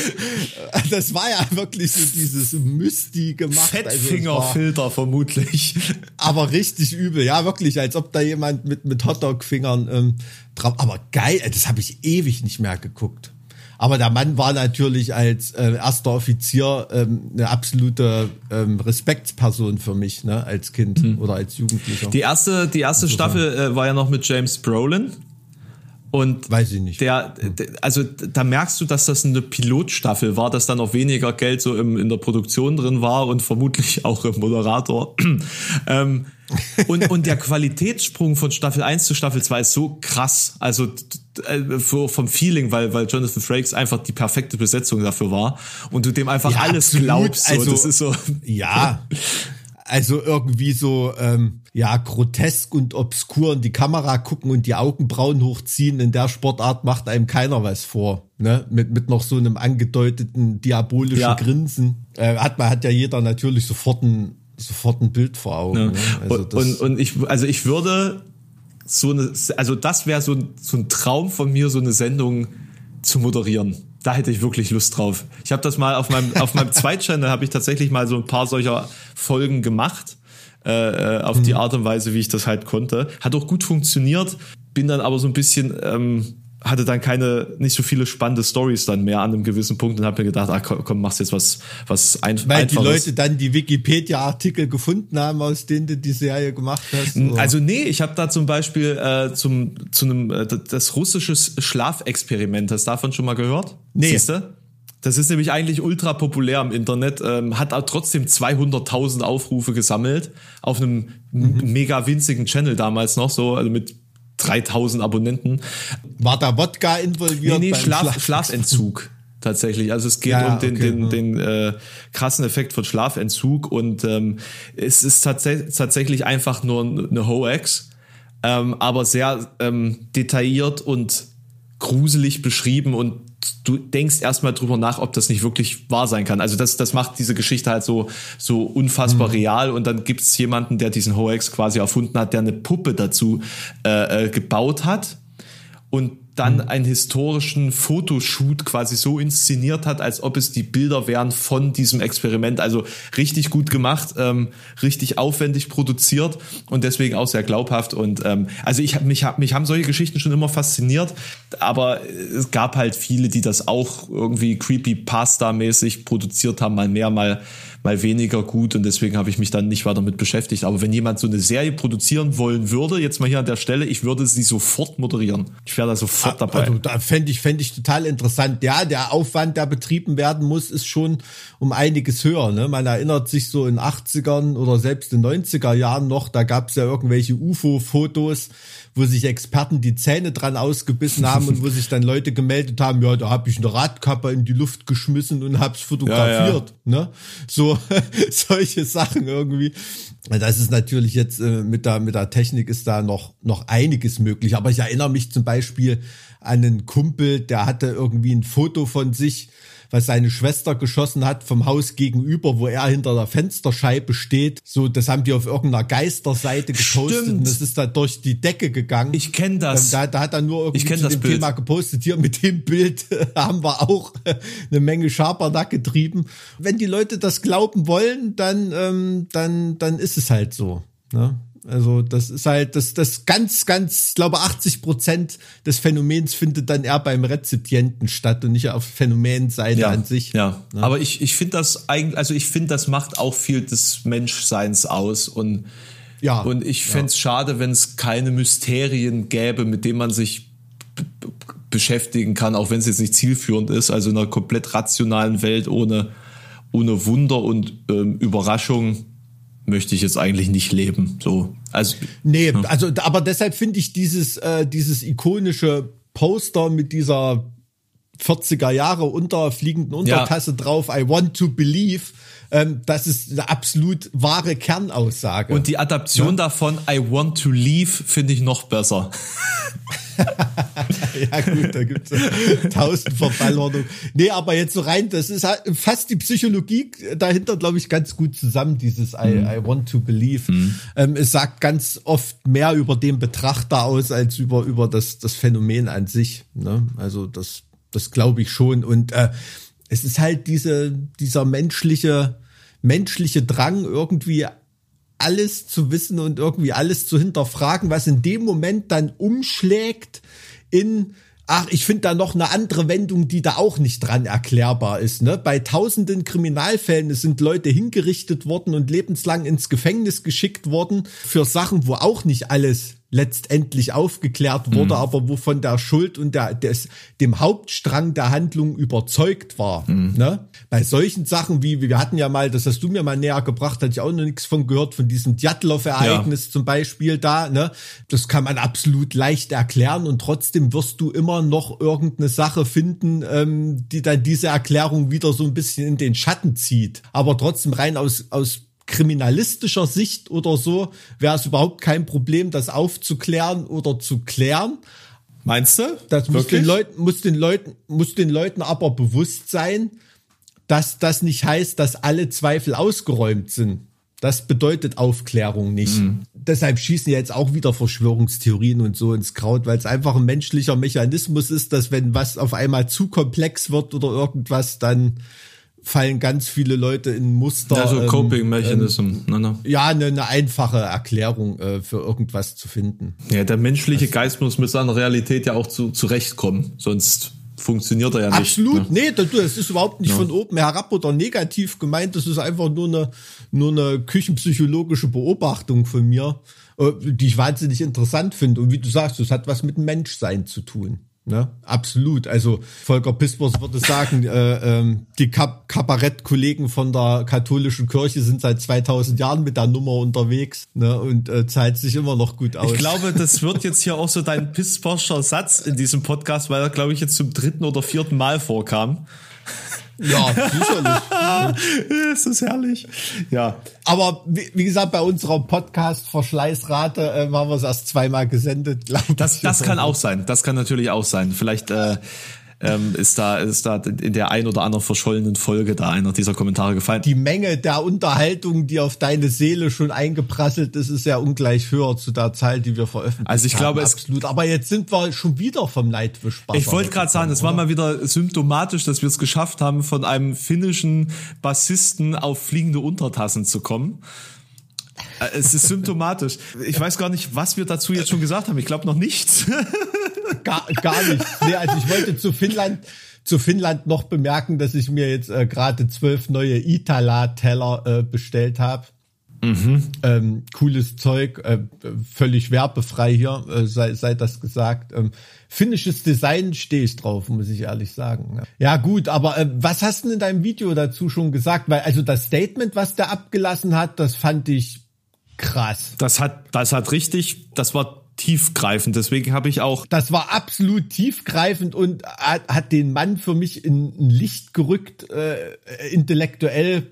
Das, das war ja wirklich so dieses Mysti gemacht. Also Fettfingerfilter also vermutlich. Aber richtig übel, ja wirklich, als ob da jemand mit mit Hotdog-Fingern ähm, drauf. Aber geil, das habe ich ewig nicht mehr geguckt. Aber der Mann war natürlich als äh, erster Offizier ähm, eine absolute ähm, Respektsperson für mich, ne, als Kind mhm. oder als Jugendlicher. Die erste, die erste Staffel äh, war ja noch mit James Brolin. Und Weiß ich nicht. Der, der, also da merkst du, dass das eine Pilotstaffel war, dass dann auch weniger Geld so im, in der Produktion drin war und vermutlich auch im Moderator. ähm, und, und der Qualitätssprung von Staffel 1 zu Staffel 2 ist so krass. Also äh, vom Feeling, weil, weil Jonathan Frakes einfach die perfekte Besetzung dafür war und du dem einfach ja, alles absolut. glaubst. So. Also, das ist so. Ja. Also irgendwie so, ähm, ja, grotesk und obskur in die Kamera gucken und die Augenbrauen hochziehen. In der Sportart macht einem keiner was vor. Ne? Mit, mit noch so einem angedeuteten diabolischen ja. Grinsen. Äh, hat man, hat ja jeder natürlich sofort ein, sofort ein Bild vor Augen. Ja. Ne? Also und, und, und ich, also ich würde so eine, also das wäre so, so ein Traum von mir, so eine Sendung zu moderieren da hätte ich wirklich Lust drauf. Ich habe das mal auf meinem auf meinem Zweit-Channel habe ich tatsächlich mal so ein paar solcher Folgen gemacht äh, äh, auf mhm. die Art und Weise, wie ich das halt konnte. Hat auch gut funktioniert. Bin dann aber so ein bisschen ähm, hatte dann keine nicht so viele spannende Stories dann mehr an einem gewissen Punkt und habe mir gedacht, ach komm, machst jetzt was was ein, Weil einfaches. die Leute dann die Wikipedia Artikel gefunden haben, aus denen du die Serie gemacht hast. Oder? Also nee, ich habe da zum Beispiel äh, zum zu einem äh, das russische Schlafexperiment. Hast du davon schon mal gehört? Nee. Siehste? Das ist nämlich eigentlich ultra populär im Internet, ähm, hat trotzdem 200.000 Aufrufe gesammelt auf einem mhm. mega winzigen Channel damals noch so, also mit 3000 Abonnenten. War da Wodka involviert? Nee, nee, Schlaf, Schlaf Schlafentzug tatsächlich. Also es geht ja, um den, okay, den, ja. den äh, krassen Effekt von Schlafentzug und ähm, es ist tats tatsächlich einfach nur eine Hoax, ähm, aber sehr ähm, detailliert und gruselig beschrieben und du denkst erstmal drüber nach, ob das nicht wirklich wahr sein kann. Also das, das macht diese Geschichte halt so, so unfassbar mhm. real und dann gibt es jemanden, der diesen Hoax quasi erfunden hat, der eine Puppe dazu äh, äh, gebaut hat und dann mhm. einen historischen Fotoshoot quasi so inszeniert hat, als ob es die Bilder wären von diesem Experiment. Also richtig gut gemacht, ähm, richtig aufwendig produziert und deswegen auch sehr glaubhaft. Und ähm, also ich habe mich, hab, mich haben solche Geschichten schon immer fasziniert, aber es gab halt viele, die das auch irgendwie creepy pasta-mäßig produziert haben, mal mehr, mal mal weniger gut und deswegen habe ich mich dann nicht weiter damit beschäftigt. Aber wenn jemand so eine Serie produzieren wollen würde, jetzt mal hier an der Stelle, ich würde sie sofort moderieren. Ich wäre da sofort ah, dabei. Also da fände ich, fände ich total interessant. Ja, der Aufwand, der betrieben werden muss, ist schon um einiges höher. Ne? Man erinnert sich so in 80ern oder selbst in 90er Jahren noch, da gab es ja irgendwelche UFO-Fotos, wo sich Experten die Zähne dran ausgebissen haben und wo sich dann Leute gemeldet haben, ja, da habe ich eine Radkappe in die Luft geschmissen und hab's fotografiert. Ja, ja. Ne? So solche Sachen irgendwie. Das ist natürlich jetzt äh, mit der mit der Technik ist da noch noch einiges möglich. Aber ich erinnere mich zum Beispiel an einen Kumpel, der hatte irgendwie ein Foto von sich was seine Schwester geschossen hat vom Haus gegenüber, wo er hinter der Fensterscheibe steht. So, das haben die auf irgendeiner Geisterseite gepostet Stimmt. und das ist da durch die Decke gegangen. Ich kenne das. Da, da, hat er nur irgendwie zu dem Bild. Thema gepostet. Hier mit dem Bild haben wir auch eine Menge Schabernack getrieben. Wenn die Leute das glauben wollen, dann, ähm, dann, dann ist es halt so. Ne? Also das ist halt das, das ganz, ganz, ich glaube 80 Prozent des Phänomens findet dann eher beim Rezipienten statt und nicht auf Phänomenseite ja, an sich. Ja, ne? aber ich, ich finde das eigentlich, also ich finde, das macht auch viel des Menschseins aus und ja, und ich fände es ja. schade, wenn es keine Mysterien gäbe, mit denen man sich beschäftigen kann, auch wenn es jetzt nicht zielführend ist. Also in einer komplett rationalen Welt ohne, ohne Wunder und ähm, Überraschung möchte ich jetzt eigentlich nicht leben. So, also nee, ja. also aber deshalb finde ich dieses äh, dieses ikonische Poster mit dieser 40er Jahre unter fliegenden Untertasse ja. drauf, I want to believe. Ähm, das ist eine absolut wahre Kernaussage. Und die Adaption ja? davon, I want to leave, finde ich noch besser. ja gut, da gibt's tausend Verballhornungen. Nee, aber jetzt so rein, das ist halt fast die Psychologie dahinter, glaube ich, ganz gut zusammen, dieses I, mhm. I want to believe. Mhm. Ähm, es sagt ganz oft mehr über den Betrachter aus, als über, über das, das Phänomen an sich. Ne? Also das, das glaube ich schon. Und äh, es ist halt diese, dieser menschliche, menschliche Drang, irgendwie alles zu wissen und irgendwie alles zu hinterfragen, was in dem Moment dann umschlägt in Ach, ich finde da noch eine andere Wendung, die da auch nicht dran erklärbar ist. Ne? Bei tausenden Kriminalfällen sind Leute hingerichtet worden und lebenslang ins Gefängnis geschickt worden für Sachen, wo auch nicht alles letztendlich aufgeklärt wurde, mhm. aber wovon der Schuld und der, des, dem Hauptstrang der Handlung überzeugt war. Mhm. Ne? Bei solchen Sachen wie, wir hatten ja mal, das hast du mir mal näher gebracht, hatte ich auch noch nichts von gehört, von diesem Djatlov-Ereignis ja. zum Beispiel da, ne? Das kann man absolut leicht erklären und trotzdem wirst du immer noch irgendeine Sache finden, ähm, die dann diese Erklärung wieder so ein bisschen in den Schatten zieht. Aber trotzdem rein aus, aus kriminalistischer Sicht oder so wäre es überhaupt kein Problem, das aufzuklären oder zu klären. Meinst du? Das muss den Leuten, muss den Leuten, muss den Leuten aber bewusst sein, dass das nicht heißt, dass alle Zweifel ausgeräumt sind. Das bedeutet Aufklärung nicht. Mhm. Deshalb schießen jetzt auch wieder Verschwörungstheorien und so ins Kraut, weil es einfach ein menschlicher Mechanismus ist, dass wenn was auf einmal zu komplex wird oder irgendwas, dann fallen ganz viele Leute in Muster. Also Coping Mechanism. Ähm, ne, ne. Ja, eine, eine einfache Erklärung äh, für irgendwas zu finden. Ja, der menschliche das Geist muss mit seiner Realität ja auch zu, zurechtkommen, sonst funktioniert er ja nicht. Absolut, ne? nee, das, das ist überhaupt nicht ja. von oben herab oder negativ gemeint. Das ist einfach nur eine, nur eine küchenpsychologische Beobachtung von mir, äh, die ich wahnsinnig interessant finde. Und wie du sagst, das hat was mit Menschsein zu tun. Ne? Absolut. Also Volker Pispers würde sagen, äh, ähm, die Kap Kabarettkollegen von der katholischen Kirche sind seit 2000 Jahren mit der Nummer unterwegs ne? und äh, zahlt sich immer noch gut aus. Ich glaube, das wird jetzt hier auch so dein Pisperscher Satz in diesem Podcast, weil er, glaube ich, jetzt zum dritten oder vierten Mal vorkam. Ja, sicherlich. es ist herrlich. Ja. Aber wie, wie gesagt, bei unserer Podcast-Verschleißrate äh, haben wir es erst zweimal gesendet, glaube ich. Das, das kann auch sein. Das kann natürlich auch sein. Vielleicht äh, ähm, ist da ist da in der ein oder anderen verschollenen Folge da einer dieser Kommentare gefallen. Die Menge der Unterhaltung, die auf deine Seele schon eingeprasselt ist, ist ja ungleich höher zu der Zahl, die wir veröffentlicht haben. Also ich haben, glaube absolut. Aber jetzt sind wir schon wieder vom Leitwisch. Ich wollte gerade sagen, es war mal wieder symptomatisch, dass wir es geschafft haben, von einem finnischen Bassisten auf fliegende Untertassen zu kommen. Äh, es ist symptomatisch. Ich weiß gar nicht, was wir dazu jetzt schon gesagt haben. Ich glaube noch nichts. gar, gar nichts. Nee, also ich wollte zu Finnland, zu Finnland noch bemerken, dass ich mir jetzt äh, gerade zwölf neue Itala-Teller äh, bestellt habe. Mhm. Ähm, cooles Zeug, äh, völlig werbefrei hier, äh, sei, sei das gesagt. Ähm, finnisches Design stehe ich drauf, muss ich ehrlich sagen. Ja gut, aber äh, was hast du in deinem Video dazu schon gesagt? Weil also das Statement, was der abgelassen hat, das fand ich krass. Das hat, das hat richtig, das war tiefgreifend. Deswegen habe ich auch. Das war absolut tiefgreifend und hat, hat den Mann für mich in ein Licht gerückt, äh, intellektuell.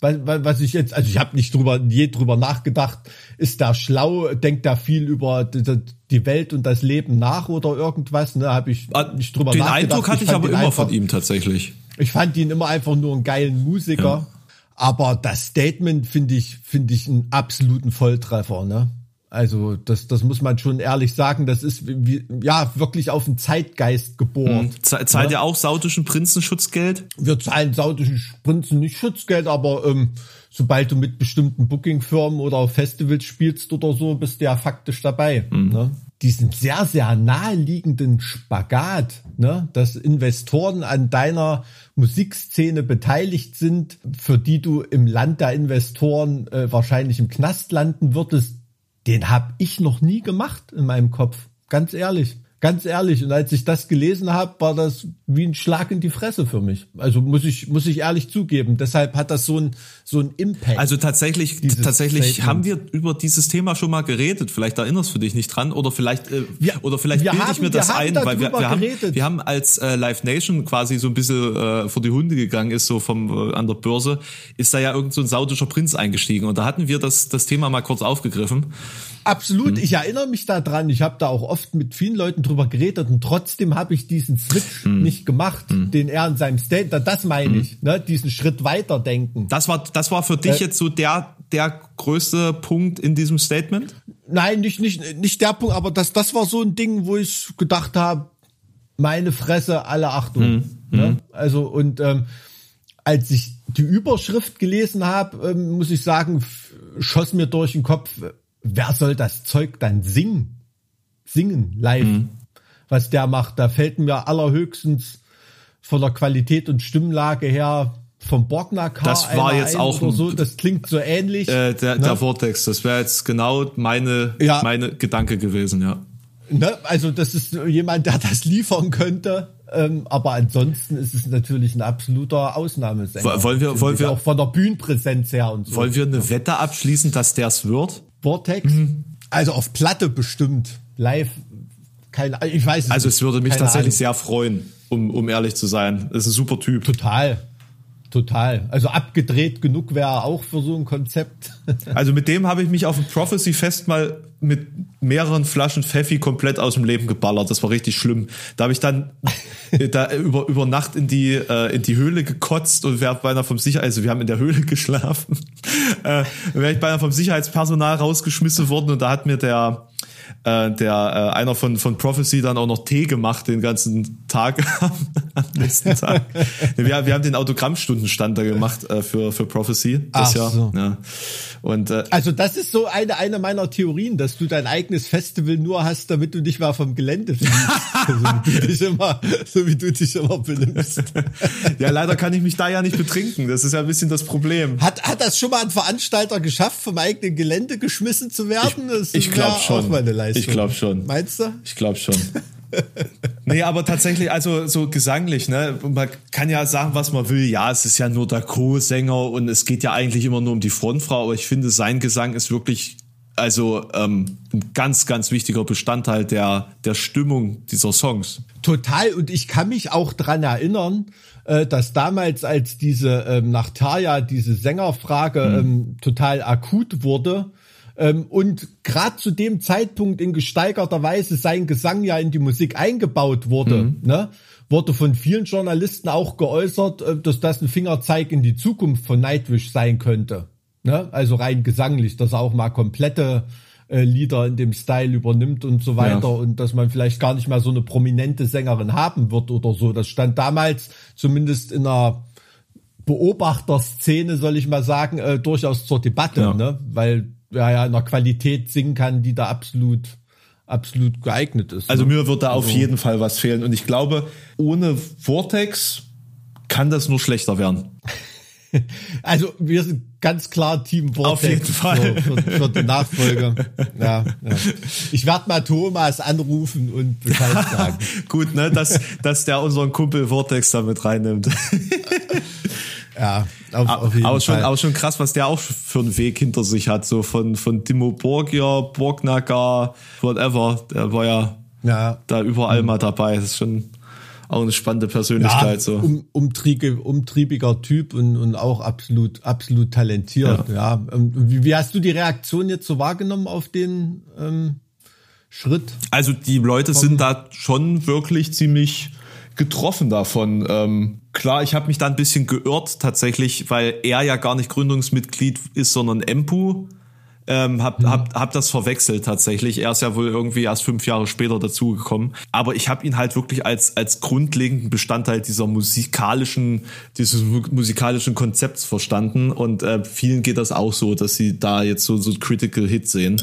Was, was ich jetzt, also ich habe nicht drüber, je drüber nachgedacht, ist da schlau, denkt da viel über die Welt und das Leben nach oder irgendwas, ne, habe ich ah, nicht drüber den nachgedacht. Den Eindruck hatte ich, ich aber immer einfach, von ihm tatsächlich. Ich fand ihn immer einfach nur einen geilen Musiker. Ja. Aber das Statement finde ich, finde ich einen absoluten Volltreffer, ne? Also das, das muss man schon ehrlich sagen. Das ist wie, ja wirklich auf den Zeitgeist geboren. Hm. Zahlt ja? ihr auch saudischen Prinzen Schutzgeld? Wir zahlen saudischen Prinzen nicht Schutzgeld, aber ähm, sobald du mit bestimmten Bookingfirmen oder auf Festivals spielst oder so, bist du ja faktisch dabei. Mhm. Ne? Diesen sehr, sehr naheliegenden Spagat, ne? dass Investoren an deiner Musikszene beteiligt sind, für die du im Land der Investoren äh, wahrscheinlich im Knast landen würdest, den habe ich noch nie gemacht in meinem Kopf. Ganz ehrlich. Ganz ehrlich, und als ich das gelesen habe, war das wie ein Schlag in die Fresse für mich. Also muss ich muss ich ehrlich zugeben. Deshalb hat das so ein so ein Impact. Also tatsächlich tatsächlich Statement. haben wir über dieses Thema schon mal geredet. Vielleicht erinnerst du dich nicht dran oder vielleicht äh, wir, oder vielleicht bilde ich mir das ein, weil wir, wir haben wir haben als äh, Live Nation quasi so ein bisschen äh, vor die Hunde gegangen ist so vom äh, an der Börse, ist da ja irgend so ein saudischer Prinz eingestiegen und da hatten wir das das Thema mal kurz aufgegriffen. Absolut, hm. ich erinnere mich da dran. Ich habe da auch oft mit vielen Leuten drüber geredet und trotzdem habe ich diesen Switch hm. nicht gemacht, hm. den er in seinem State, das meine hm. ich, ne, diesen Schritt weiterdenken. Das war das war für dich äh, jetzt so der der größte Punkt in diesem Statement? Nein, nicht nicht nicht der Punkt, aber das das war so ein Ding, wo ich gedacht habe, meine Fresse, alle Achtung. Hm. Ne? Hm. Also und ähm, als ich die Überschrift gelesen habe, ähm, muss ich sagen, schoss mir durch den Kopf, wer soll das Zeug dann singen? Singen live. Mhm. Was der macht, da fällt mir allerhöchstens von der Qualität und Stimmlage her vom Borgner-Car Das war jetzt auch so, das klingt so ähnlich. Äh, der, ne? der Vortex, das wäre jetzt genau meine, ja. meine Gedanke gewesen, ja. Ne? Also das ist jemand, der das liefern könnte. Ähm, aber ansonsten ist es natürlich ein absoluter Ausnahmesänger. Wollen wir, wollen wir auch von der Bühnenpräsenz her und so. Wollen wir eine Wette abschließen, dass der es wird? Vortex? Mhm. Also auf Platte bestimmt. Live, keine ich weiß es Also es würde mich tatsächlich Ahnung. sehr freuen, um, um ehrlich zu sein. Das ist ein super Typ. Total. Total. Also abgedreht genug wäre auch für so ein Konzept. Also mit dem habe ich mich auf dem Prophecy Fest mal mit mehreren Flaschen Pfeffi komplett aus dem Leben geballert. Das war richtig schlimm. Da habe ich dann da über, über Nacht in die, äh, in die Höhle gekotzt und wäre beinahe vom Sicherheit, also wir haben in der Höhle geschlafen, äh, wäre ich beinahe vom Sicherheitspersonal rausgeschmissen worden und da hat mir der, äh, der äh, einer von von Prophecy dann auch noch Tee gemacht den ganzen Tag am nächsten Tag. wir, wir haben den Autogrammstundenstand da gemacht äh, für für Prophecy das Ach Jahr. So. Ja. Und äh, also das ist so eine eine meiner Theorien, dass du dein eigenes Festival nur hast, damit du dich mal vom Gelände fliegst. so, wie du dich immer, so wie du dich immer benimmst. ja, leider kann ich mich da ja nicht betrinken. Das ist ja ein bisschen das Problem. Hat hat das schon mal ein Veranstalter geschafft, vom eigenen Gelände geschmissen zu werden? Das ich, ich glaube schon. Ich glaube schon. Meinst du? Ich glaube schon. nee, aber tatsächlich, also so gesanglich, ne? Man kann ja sagen, was man will. Ja, es ist ja nur der Co-Sänger und es geht ja eigentlich immer nur um die Frontfrau, aber ich finde, sein Gesang ist wirklich also ähm, ein ganz, ganz wichtiger Bestandteil der, der Stimmung dieser Songs. Total. Und ich kann mich auch dran erinnern, äh, dass damals, als diese ähm, nach Tarja diese Sängerfrage mhm. ähm, total akut wurde, ähm, und gerade zu dem Zeitpunkt in gesteigerter Weise sein Gesang ja in die Musik eingebaut wurde, mhm. ne, wurde von vielen Journalisten auch geäußert, äh, dass das ein Fingerzeig in die Zukunft von Nightwish sein könnte. Ne? Also rein gesanglich, dass er auch mal komplette äh, Lieder in dem Style übernimmt und so weiter ja. und dass man vielleicht gar nicht mal so eine prominente Sängerin haben wird oder so. Das stand damals zumindest in einer Beobachterszene, soll ich mal sagen, äh, durchaus zur Debatte, ja. ne? weil ja, ja, einer Qualität singen kann, die da absolut absolut geeignet ist. Also ne? mir wird da auf also. jeden Fall was fehlen und ich glaube, ohne Vortex kann das nur schlechter werden. Also wir sind ganz klar Team Vortex. Auf jeden Fall. Für, für, für die Nachfolge. ja, ja. Ich werde mal Thomas anrufen und Bescheid sagen. Gut, ne, dass, dass der unseren Kumpel Vortex da mit reinnimmt. Ja, auf, auf jeden aber schon, Fall. Aber schon krass, was der auch für einen Weg hinter sich hat, so von, von Timo Borgia, Borgnacker, whatever. Der war ja, ja. da überall mhm. mal dabei. Das ist schon auch eine spannende Persönlichkeit. Ja, so. Um, umtriebige, umtriebiger Typ und, und auch absolut, absolut talentiert. Ja. ja. Wie, wie hast du die Reaktion jetzt so wahrgenommen auf den ähm, Schritt? Also die Leute sind da schon wirklich ziemlich getroffen davon. Ähm, klar, ich habe mich da ein bisschen geirrt tatsächlich, weil er ja gar nicht Gründungsmitglied ist, sondern Empu. Ähm, hab, mhm. hab, hab das verwechselt tatsächlich. Er ist ja wohl irgendwie erst fünf Jahre später dazugekommen. Aber ich habe ihn halt wirklich als, als grundlegenden Bestandteil dieser musikalischen, dieses musikalischen Konzepts verstanden. Und äh, vielen geht das auch so, dass sie da jetzt so, so Critical Hit sehen.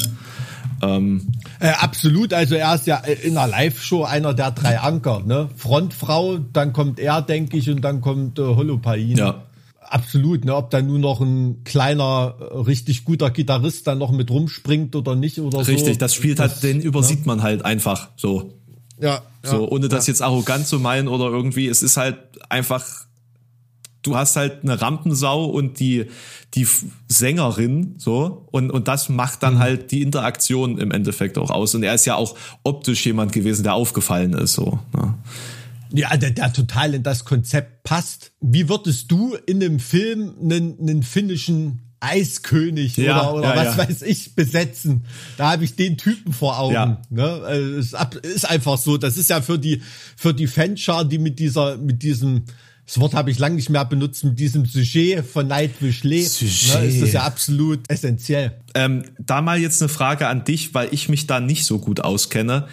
Ähm, äh, absolut, also er ist ja in einer Live-Show einer der drei Anker, ne? Frontfrau, dann kommt er, denke ich, und dann kommt äh, Holopain. Ja. Absolut, ne? Ob da nur noch ein kleiner, äh, richtig guter Gitarrist dann noch mit rumspringt oder nicht oder richtig, so. Richtig, das spielt halt, das, den übersieht ne? man halt einfach so. Ja. So, ohne das ja. jetzt arrogant zu meinen oder irgendwie, es ist halt einfach, du hast halt eine Rampensau und die, die Sängerin, so, und, und das macht dann mhm. halt die Interaktion im Endeffekt auch aus. Und er ist ja auch optisch jemand gewesen, der aufgefallen ist, so. Ne? Ja, der, der total in das Konzept passt. Wie würdest du in einem Film einen, einen finnischen Eiskönig ja, oder, oder ja, was ja. weiß ich besetzen. Da habe ich den Typen vor Augen. Ja. Ne? Also, es ist einfach so. Das ist ja für die für die Fanschar, die mit dieser mit diesem das Wort habe ich lange nicht mehr benutzt, mit diesem Sujet von Nightwish lebt, ne, ist das ja absolut essentiell. Ähm, da mal jetzt eine Frage an dich, weil ich mich da nicht so gut auskenne.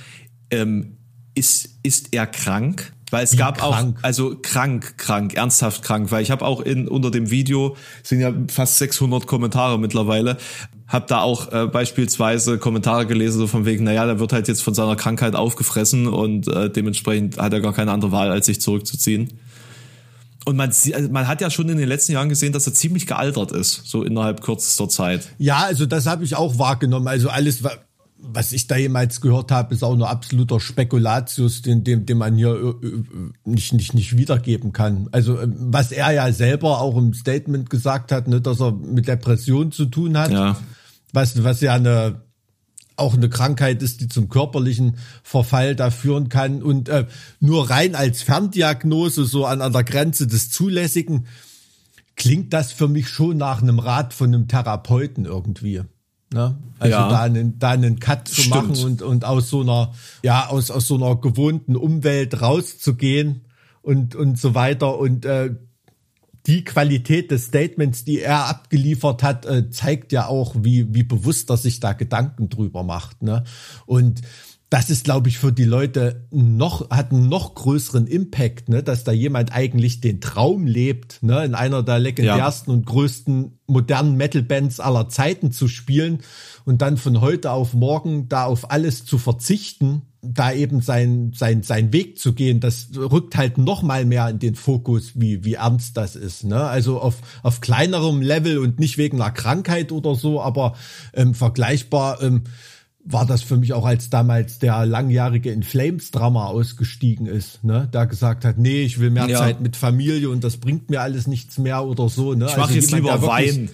Ähm, ist, ist er krank? Weil es Wie gab krank. auch, also krank, krank, ernsthaft krank, weil ich habe auch in unter dem Video sind ja fast 600 Kommentare mittlerweile, habe da auch äh, beispielsweise Kommentare gelesen so von wegen, naja, der wird halt jetzt von seiner Krankheit aufgefressen und äh, dementsprechend hat er gar keine andere Wahl, als sich zurückzuziehen. Und man, also man hat ja schon in den letzten Jahren gesehen, dass er ziemlich gealtert ist, so innerhalb kürzester Zeit. Ja, also das habe ich auch wahrgenommen. Also alles, was ich da jemals gehört habe, ist auch nur absoluter Spekulatius, den, den, den man hier äh, äh, nicht, nicht, nicht wiedergeben kann. Also ähm, was er ja selber auch im Statement gesagt hat, ne, dass er mit Depression zu tun hat, ja. was, was ja eine auch eine Krankheit ist, die zum körperlichen Verfall da führen kann. Und äh, nur rein als Ferndiagnose, so an, an der Grenze des Zulässigen, klingt das für mich schon nach einem Rat von einem Therapeuten irgendwie. Ne? Also ja. da, einen, da einen Cut zu Stimmt. machen und, und aus so einer, ja, aus, aus so einer gewohnten Umwelt rauszugehen und, und so weiter. Und äh, die Qualität des Statements, die er abgeliefert hat, äh, zeigt ja auch, wie, wie bewusst er sich da Gedanken drüber macht. Ne? Und das ist, glaube ich, für die Leute noch, hat einen noch größeren Impact, ne, dass da jemand eigentlich den Traum lebt, ne, in einer der legendärsten ja. und größten modernen Metal-Bands aller Zeiten zu spielen und dann von heute auf morgen da auf alles zu verzichten, da eben sein, sein, sein Weg zu gehen, das rückt halt noch mal mehr in den Fokus, wie, wie ernst das ist, ne, also auf, auf kleinerem Level und nicht wegen einer Krankheit oder so, aber ähm, vergleichbar, ähm, war das für mich auch als damals der langjährige In Flames Drama ausgestiegen ist, ne, da gesagt hat, nee, ich will mehr ja. Zeit mit Familie und das bringt mir alles nichts mehr oder so, ne. Ich mach also jetzt jemand, lieber Wein.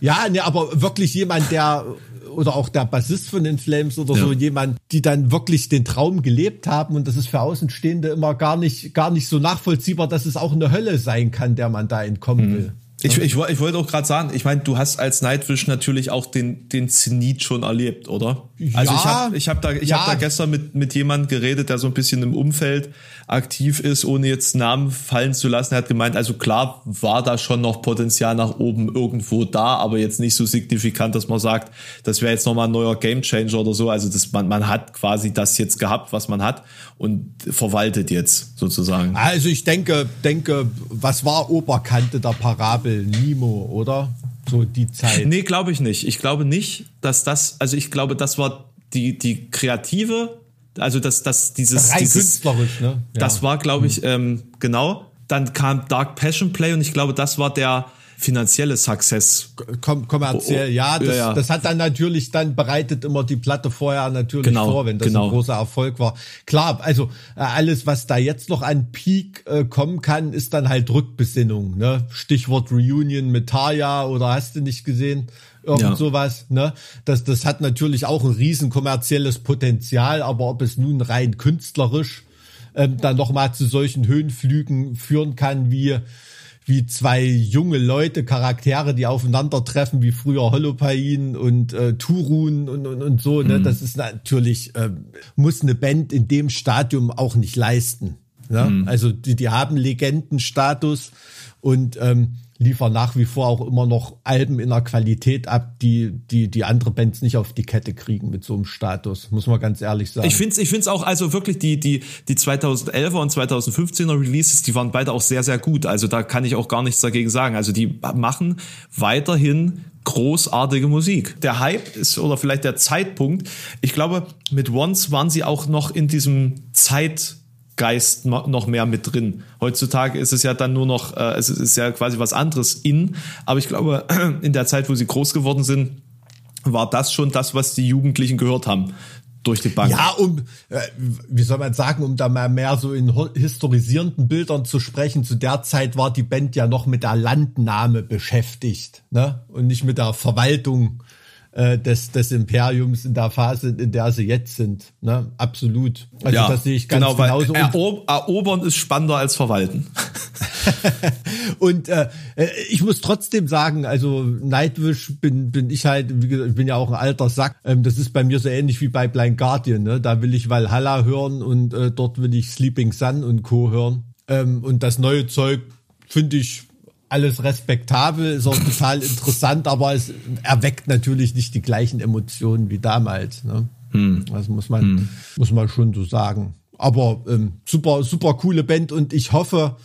Ja, ne, aber wirklich jemand, der oder auch der Bassist von den Flames oder ja. so jemand, die dann wirklich den Traum gelebt haben und das ist für Außenstehende immer gar nicht gar nicht so nachvollziehbar, dass es auch eine Hölle sein kann, der man da entkommen mhm. will. Ich, ich, ich wollte auch gerade sagen, ich meine, du hast als Nightwish natürlich auch den, den Zenit schon erlebt, oder? Also ja, ich habe ich hab da, ich ja. hab da gestern mit, mit jemand geredet, der so ein bisschen im Umfeld aktiv ist, ohne jetzt Namen fallen zu lassen. Er hat gemeint, also klar war da schon noch Potenzial nach oben irgendwo da, aber jetzt nicht so signifikant, dass man sagt, das wäre jetzt nochmal ein neuer Gamechanger oder so. Also das, man, man hat quasi das jetzt gehabt, was man hat und verwaltet jetzt sozusagen. Also ich denke, denke, was war Oberkante der Parabel? Nimo, oder? So die Zeit. Nee, glaube ich nicht. Ich glaube nicht, dass das, also ich glaube, das war die, die kreative, also das, das, dieses, Rein dieses, künstlerisch, ne? Ja. Das war, glaube ich, ähm, genau. Dann kam Dark Passion Play und ich glaube, das war der, finanzielle Success. Kom kommerziell, oh, oh, ja das, ja, ja das, hat dann natürlich, dann bereitet immer die Platte vorher natürlich genau, vor, wenn das genau. ein großer Erfolg war. Klar, also äh, alles, was da jetzt noch an Peak äh, kommen kann, ist dann halt Rückbesinnung. Ne? Stichwort Reunion mit Taya oder hast du nicht gesehen? Irgend ja. sowas, ne? Das, das hat natürlich auch ein riesen kommerzielles Potenzial, aber ob es nun rein künstlerisch ähm, dann nochmal zu solchen Höhenflügen führen kann, wie wie zwei junge Leute, Charaktere, die aufeinandertreffen, wie früher Holopain und äh, Turun und, und, und so. Ne? Mhm. Das ist natürlich, äh, muss eine Band in dem Stadium auch nicht leisten. Ne? Mhm. Also die, die haben Legendenstatus und ähm, liefern nach wie vor auch immer noch Alben in einer Qualität ab, die, die, die andere Bands nicht auf die Kette kriegen mit so einem Status, muss man ganz ehrlich sagen. Ich finde es ich find's auch, also wirklich die, die, die 2011er und 2015er Releases, die waren beide auch sehr, sehr gut. Also da kann ich auch gar nichts dagegen sagen. Also die machen weiterhin großartige Musik. Der Hype ist oder vielleicht der Zeitpunkt. Ich glaube, mit Once waren sie auch noch in diesem Zeit Geist noch mehr mit drin. Heutzutage ist es ja dann nur noch, äh, es ist ja quasi was anderes in, aber ich glaube, in der Zeit, wo sie groß geworden sind, war das schon das, was die Jugendlichen gehört haben. durch die Bank. Ja, um, äh, wie soll man sagen, um da mal mehr so in historisierenden Bildern zu sprechen, zu der Zeit war die Band ja noch mit der Landnahme beschäftigt, ne? Und nicht mit der Verwaltung äh, des, des Imperiums in der Phase, in der sie jetzt sind. Ne? Absolut. Also ja, das sehe ich ganz genau, genauso. Erob erobern ist spannender als verwalten. und äh, äh, ich muss trotzdem sagen, also Nightwish bin, bin ich halt, wie gesagt, ich bin ja auch ein alter Sack. Ähm, das ist bei mir so ähnlich wie bei Blind Guardian. Ne? Da will ich Valhalla hören und äh, dort will ich Sleeping Sun und Co. hören. Ähm, und das neue Zeug finde ich alles respektabel, ist auch total interessant, aber es erweckt natürlich nicht die gleichen Emotionen wie damals. Ne? Hm. Das muss man, hm. muss man schon so sagen. Aber ähm, super, super coole Band und ich hoffe,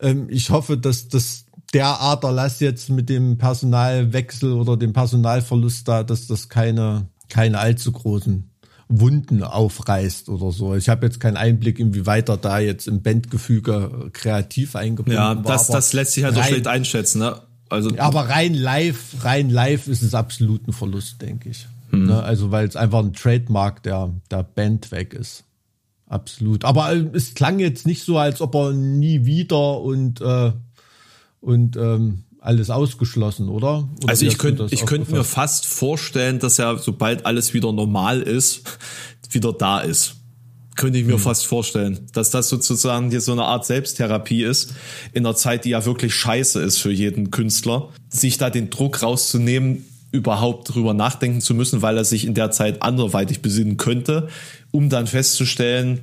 ähm, ich hoffe, dass das der Aderlass jetzt mit dem Personalwechsel oder dem Personalverlust da, dass das keine, keine allzu großen Wunden aufreißt oder so. Ich habe jetzt keinen Einblick, inwieweit er da jetzt im Bandgefüge kreativ eingebunden ja, war. Ja, das, das lässt sich halt rein, so schlecht einschätzen. Ne? Also, aber rein live, rein live ist es absolut ein Verlust, denke ich. Hm. Ne? Also weil es einfach ein Trademark der, der Band weg ist. Absolut. Aber äh, es klang jetzt nicht so, als ob er nie wieder und, äh, und ähm, alles ausgeschlossen, oder? oder also ich könnte ich könnte mir fast vorstellen, dass er, sobald alles wieder normal ist, wieder da ist. Könnte ich mir hm. fast vorstellen, dass das sozusagen hier so eine Art Selbsttherapie ist, in einer Zeit, die ja wirklich scheiße ist für jeden Künstler, sich da den Druck rauszunehmen, überhaupt drüber nachdenken zu müssen, weil er sich in der Zeit anderweitig besinnen könnte, um dann festzustellen,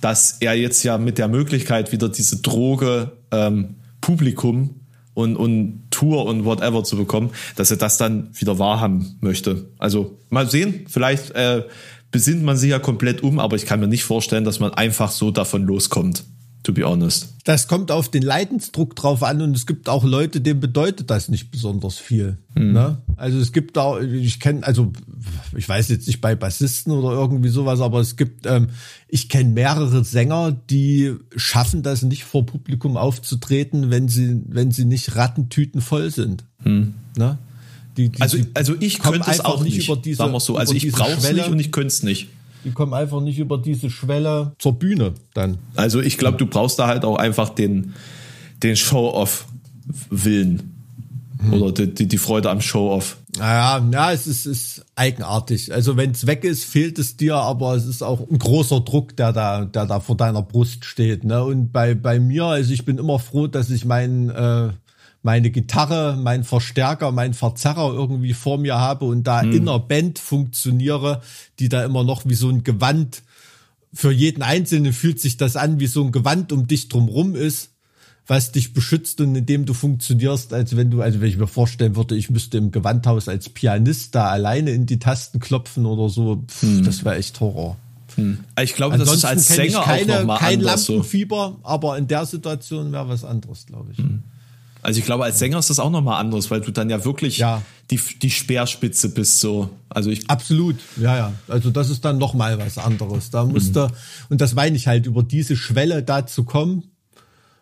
dass er jetzt ja mit der Möglichkeit wieder diese Droge ähm, Publikum und, und Tour und whatever zu bekommen, dass er das dann wieder wahrhaben möchte. Also mal sehen, vielleicht äh, besinnt man sich ja komplett um, aber ich kann mir nicht vorstellen, dass man einfach so davon loskommt to be honest. Das kommt auf den Leidensdruck drauf an und es gibt auch Leute, denen bedeutet das nicht besonders viel. Mhm. Ne? Also es gibt auch, ich kenne, also ich weiß jetzt nicht bei Bassisten oder irgendwie sowas, aber es gibt, ähm, ich kenne mehrere Sänger, die schaffen das nicht vor Publikum aufzutreten, wenn sie, wenn sie nicht Rattentüten voll sind. Mhm. Ne? Die, die, also, also ich könnte es auch nicht, über diese, sagen wir so. Also ich brauche es nicht und ich könnte es nicht. Die kommen einfach nicht über diese Schwelle zur Bühne dann. Also ich glaube, du brauchst da halt auch einfach den, den Show-Off-Willen. Hm. Oder die, die, die, Freude am Show-Off. Naja, ja, es ist, ist eigenartig. Also wenn es weg ist, fehlt es dir, aber es ist auch ein großer Druck, der da, der da vor deiner Brust steht. Ne? Und bei, bei mir, also ich bin immer froh, dass ich meinen äh, meine Gitarre, mein Verstärker, mein Verzerrer irgendwie vor mir habe und da mhm. in einer Band funktioniere, die da immer noch wie so ein Gewand für jeden Einzelnen fühlt sich das an wie so ein Gewand um dich drumrum ist, was dich beschützt und in dem du funktionierst, als wenn du, also wenn ich mir vorstellen würde, ich müsste im Gewandhaus als Pianist da alleine in die Tasten klopfen oder so, pff, hm. das wäre echt Horror. Hm. Ich glaube, das ist als Sänger keine, auch noch mal kein Lampenfieber, so. aber in der Situation wäre was anderes, glaube ich. Hm. Also ich glaube, als Sänger ist das auch nochmal anderes, weil du dann ja wirklich ja. Die, die Speerspitze bist so. Also ich Absolut, ja, ja. Also das ist dann nochmal was anderes. Da musste, mhm. und das meine ich halt, über diese Schwelle da zu kommen,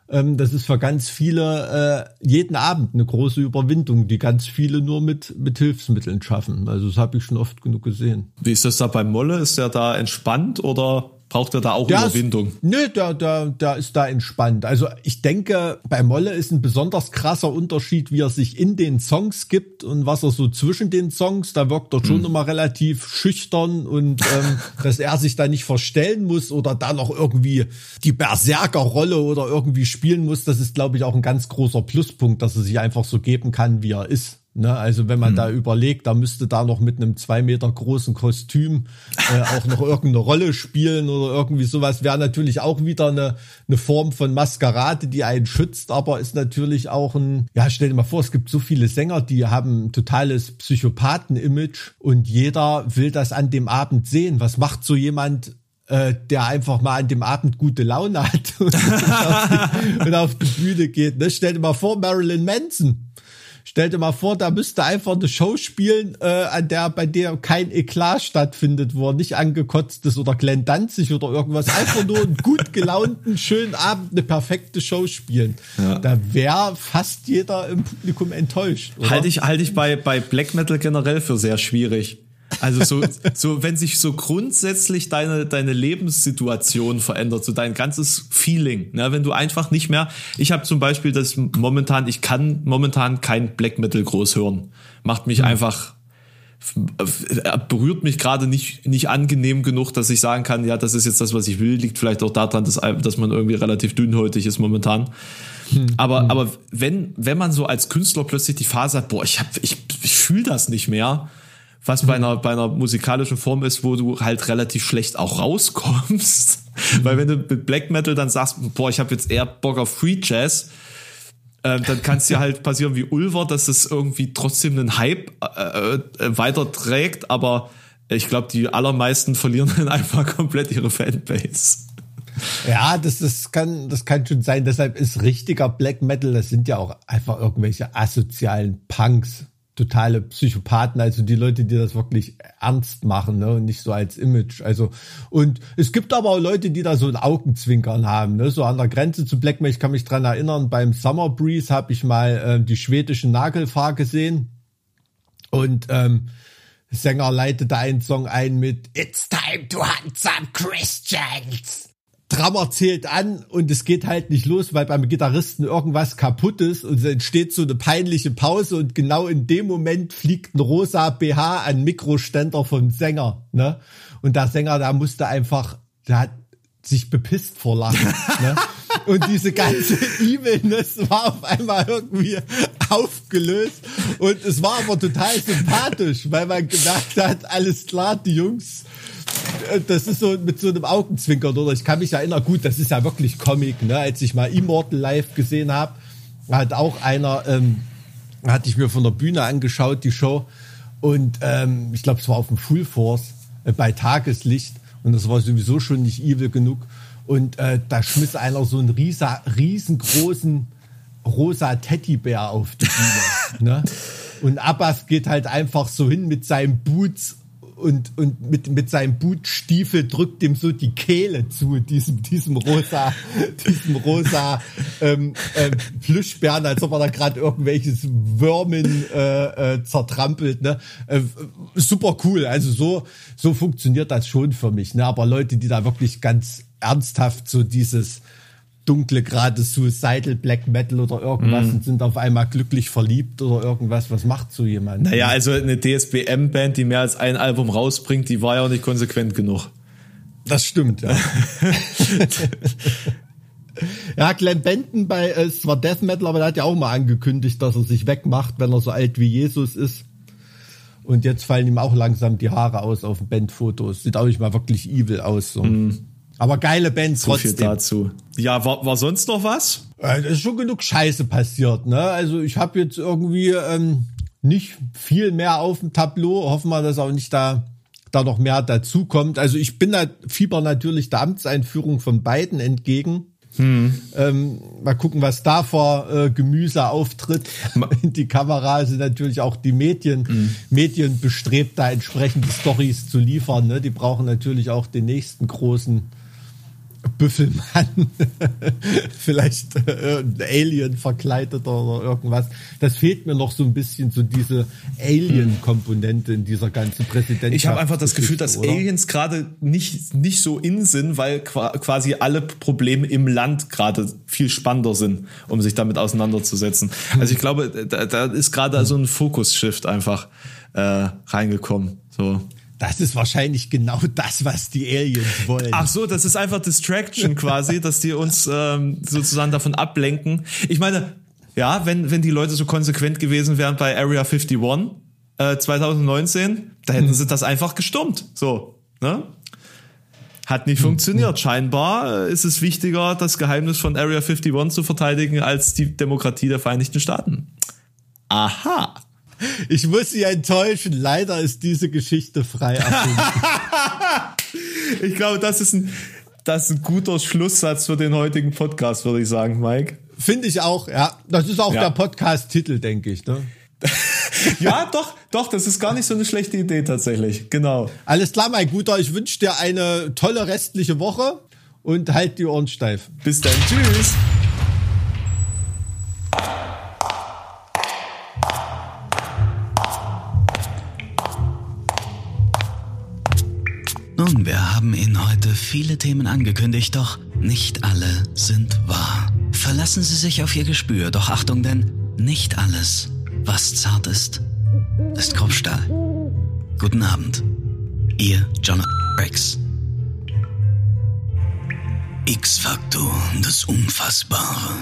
ähm, das ist für ganz viele äh, jeden Abend eine große Überwindung, die ganz viele nur mit, mit Hilfsmitteln schaffen. Also das habe ich schon oft genug gesehen. Wie ist das da bei Molle? Ist der da entspannt oder Braucht er da auch der Überwindung? Nö, der, der, der ist da entspannt. Also ich denke, bei Molle ist ein besonders krasser Unterschied, wie er sich in den Songs gibt und was er so zwischen den Songs, da wirkt er schon hm. immer relativ schüchtern und ähm, dass er sich da nicht verstellen muss oder da noch irgendwie die Berserkerrolle oder irgendwie spielen muss, das ist, glaube ich, auch ein ganz großer Pluspunkt, dass er sich einfach so geben kann, wie er ist. Ne, also wenn man mhm. da überlegt, da müsste da noch mit einem zwei Meter großen Kostüm äh, auch noch irgendeine Rolle spielen oder irgendwie sowas, wäre natürlich auch wieder eine, eine Form von Maskerade, die einen schützt, aber ist natürlich auch ein, ja, stell dir mal vor, es gibt so viele Sänger, die haben ein totales Psychopathen-Image und jeder will das an dem Abend sehen. Was macht so jemand, äh, der einfach mal an dem Abend gute Laune hat und, auf, die, und auf die Bühne geht. Ne? Stell dir mal vor, Marilyn Manson Stell dir mal vor, da müsste einfach eine Show spielen, äh, an der, bei der kein Eklat stattfindet, wo er nicht angekotzt ist oder Glenn Danzig oder irgendwas. Einfach nur einen gut gelaunten, schönen Abend, eine perfekte Show spielen. Ja. Da wäre fast jeder im Publikum enttäuscht. Halte ich, halte ich bei, bei Black Metal generell für sehr schwierig. Also so, so, wenn sich so grundsätzlich deine, deine Lebenssituation verändert, so dein ganzes Feeling, ne? wenn du einfach nicht mehr, ich habe zum Beispiel das momentan, ich kann momentan kein Black Metal groß hören. Macht mich mhm. einfach, berührt mich gerade nicht, nicht angenehm genug, dass ich sagen kann, ja, das ist jetzt das, was ich will. Liegt vielleicht auch daran, dass, dass man irgendwie relativ dünnhäutig ist momentan. Hm. Aber, hm. aber wenn, wenn man so als Künstler plötzlich die Phase hat, boah, ich, hab, ich, ich fühle das nicht mehr, was bei einer, bei einer musikalischen Form ist, wo du halt relativ schlecht auch rauskommst. Weil wenn du mit Black Metal dann sagst, boah, ich habe jetzt eher Bock auf Free Jazz, äh, dann kann es dir halt passieren wie Ulver, dass es irgendwie trotzdem einen Hype äh, äh, weiter trägt, aber ich glaube, die allermeisten verlieren dann einfach komplett ihre Fanbase. Ja, das, das, kann, das kann schon sein. Deshalb ist richtiger Black Metal, das sind ja auch einfach irgendwelche asozialen Punks totale Psychopathen, also die Leute, die das wirklich ernst machen, ne, und nicht so als Image. Also, und es gibt aber auch Leute, die da so ein Augenzwinkern haben, ne, so an der Grenze zu Blackmail. Ich kann mich dran erinnern, beim Summer Breeze habe ich mal äh, die schwedischen Nagelfahr gesehen und ähm, Sänger leitete einen Song ein mit It's time to hunt some Christians. Drummer zählt an und es geht halt nicht los, weil beim Gitarristen irgendwas kaputt ist und es entsteht so eine peinliche Pause und genau in dem Moment fliegt ein rosa BH an Mikroständer vom Sänger, ne? Und der Sänger, der musste einfach, der hat sich bepisst vor Lachen, ne? Und diese ganze Evilness war auf einmal irgendwie aufgelöst. Und es war aber total sympathisch, weil man gemerkt hat, alles klar, die Jungs das ist so mit so einem Augenzwinkern, oder? Ich kann mich erinnern, gut, das ist ja wirklich Comic, ne? Als ich mal Immortal live gesehen habe, hat auch einer, ähm, hatte ich mir von der Bühne angeschaut, die Show. Und ähm, ich glaube, es war auf dem Full Force äh, bei Tageslicht. Und das war sowieso schon nicht evil genug. Und äh, da schmiss einer so einen riesa, riesengroßen rosa Teddybär auf die Bühne. ne? Und Abbas geht halt einfach so hin mit seinen Boots und, und mit, mit seinem Bootstiefel drückt ihm so die Kehle zu, diesem, diesem rosa, diesem rosa ähm, äh, Plüschbären, als ob er da gerade irgendwelches Würmen äh, äh, zertrampelt. Ne? Äh, super cool. Also so, so funktioniert das schon für mich. Ne? Aber Leute, die da wirklich ganz ernsthaft so dieses dunkle gerade Suicidal Black Metal oder irgendwas mm. und sind auf einmal glücklich verliebt oder irgendwas. Was macht so jemand? Naja, also eine DSBM-Band, die mehr als ein Album rausbringt, die war ja auch nicht konsequent genug. Das stimmt, ja. ja, Glenn Benton bei, äh, es war Death Metal, aber der hat ja auch mal angekündigt, dass er sich wegmacht, wenn er so alt wie Jesus ist. Und jetzt fallen ihm auch langsam die Haare aus auf Bandfotos. Sieht auch nicht mal wirklich evil aus. So. Mm. Aber geile Bands so trotzdem. viel dazu. Ja, war, war sonst noch was? Äh, es ist schon genug Scheiße passiert. Ne? Also ich habe jetzt irgendwie ähm, nicht viel mehr auf dem Tableau. Hoffen wir, dass auch nicht da da noch mehr dazu kommt. Also ich bin da fieber natürlich der Amtseinführung von beiden entgegen. Hm. Ähm, mal gucken, was da vor äh, Gemüse auftritt in die Kamera. Sind natürlich auch die Medien, hm. Medien bestrebt, da entsprechende Stories zu liefern. Ne? Die brauchen natürlich auch den nächsten großen Büffelmann, vielleicht äh, Alien verkleidet oder irgendwas. Das fehlt mir noch so ein bisschen, so diese Alien-Komponente in dieser ganzen Präsidentschaft. Ich habe einfach das Gefühl, dass oder? Aliens gerade nicht, nicht so in sind, weil quasi alle Probleme im Land gerade viel spannender sind, um sich damit auseinanderzusetzen. Also ich glaube, da, da ist gerade so ein Fokus-Shift einfach äh, reingekommen. So. Das ist wahrscheinlich genau das, was die Aliens wollen. Ach so, das ist einfach Distraction quasi, dass die uns ähm, sozusagen davon ablenken. Ich meine, ja, wenn, wenn die Leute so konsequent gewesen wären bei Area 51 äh, 2019, da hätten hm. sie das einfach gestummt. So, ne? Hat nicht hm. funktioniert. Scheinbar äh, ist es wichtiger, das Geheimnis von Area 51 zu verteidigen, als die Demokratie der Vereinigten Staaten. Aha. Ich muss Sie enttäuschen. Leider ist diese Geschichte frei ich glaube, das ist ein, das ist ein guter Schlusssatz für den heutigen Podcast, würde ich sagen, Mike. Finde ich auch, ja. Das ist auch ja. der Podcast-Titel, denke ich. Ne? ja, doch, doch, das ist gar nicht so eine schlechte Idee tatsächlich. Genau. Alles klar, mein Guter. Ich wünsche dir eine tolle restliche Woche und halt die Ohren steif. Bis dann. Tschüss. Nun, wir haben Ihnen heute viele Themen angekündigt, doch nicht alle sind wahr. Verlassen Sie sich auf Ihr Gespür, doch Achtung, denn nicht alles, was zart ist, ist Kopfstahl. Guten Abend, Ihr John Rex. X-Faktor, das Unfassbare.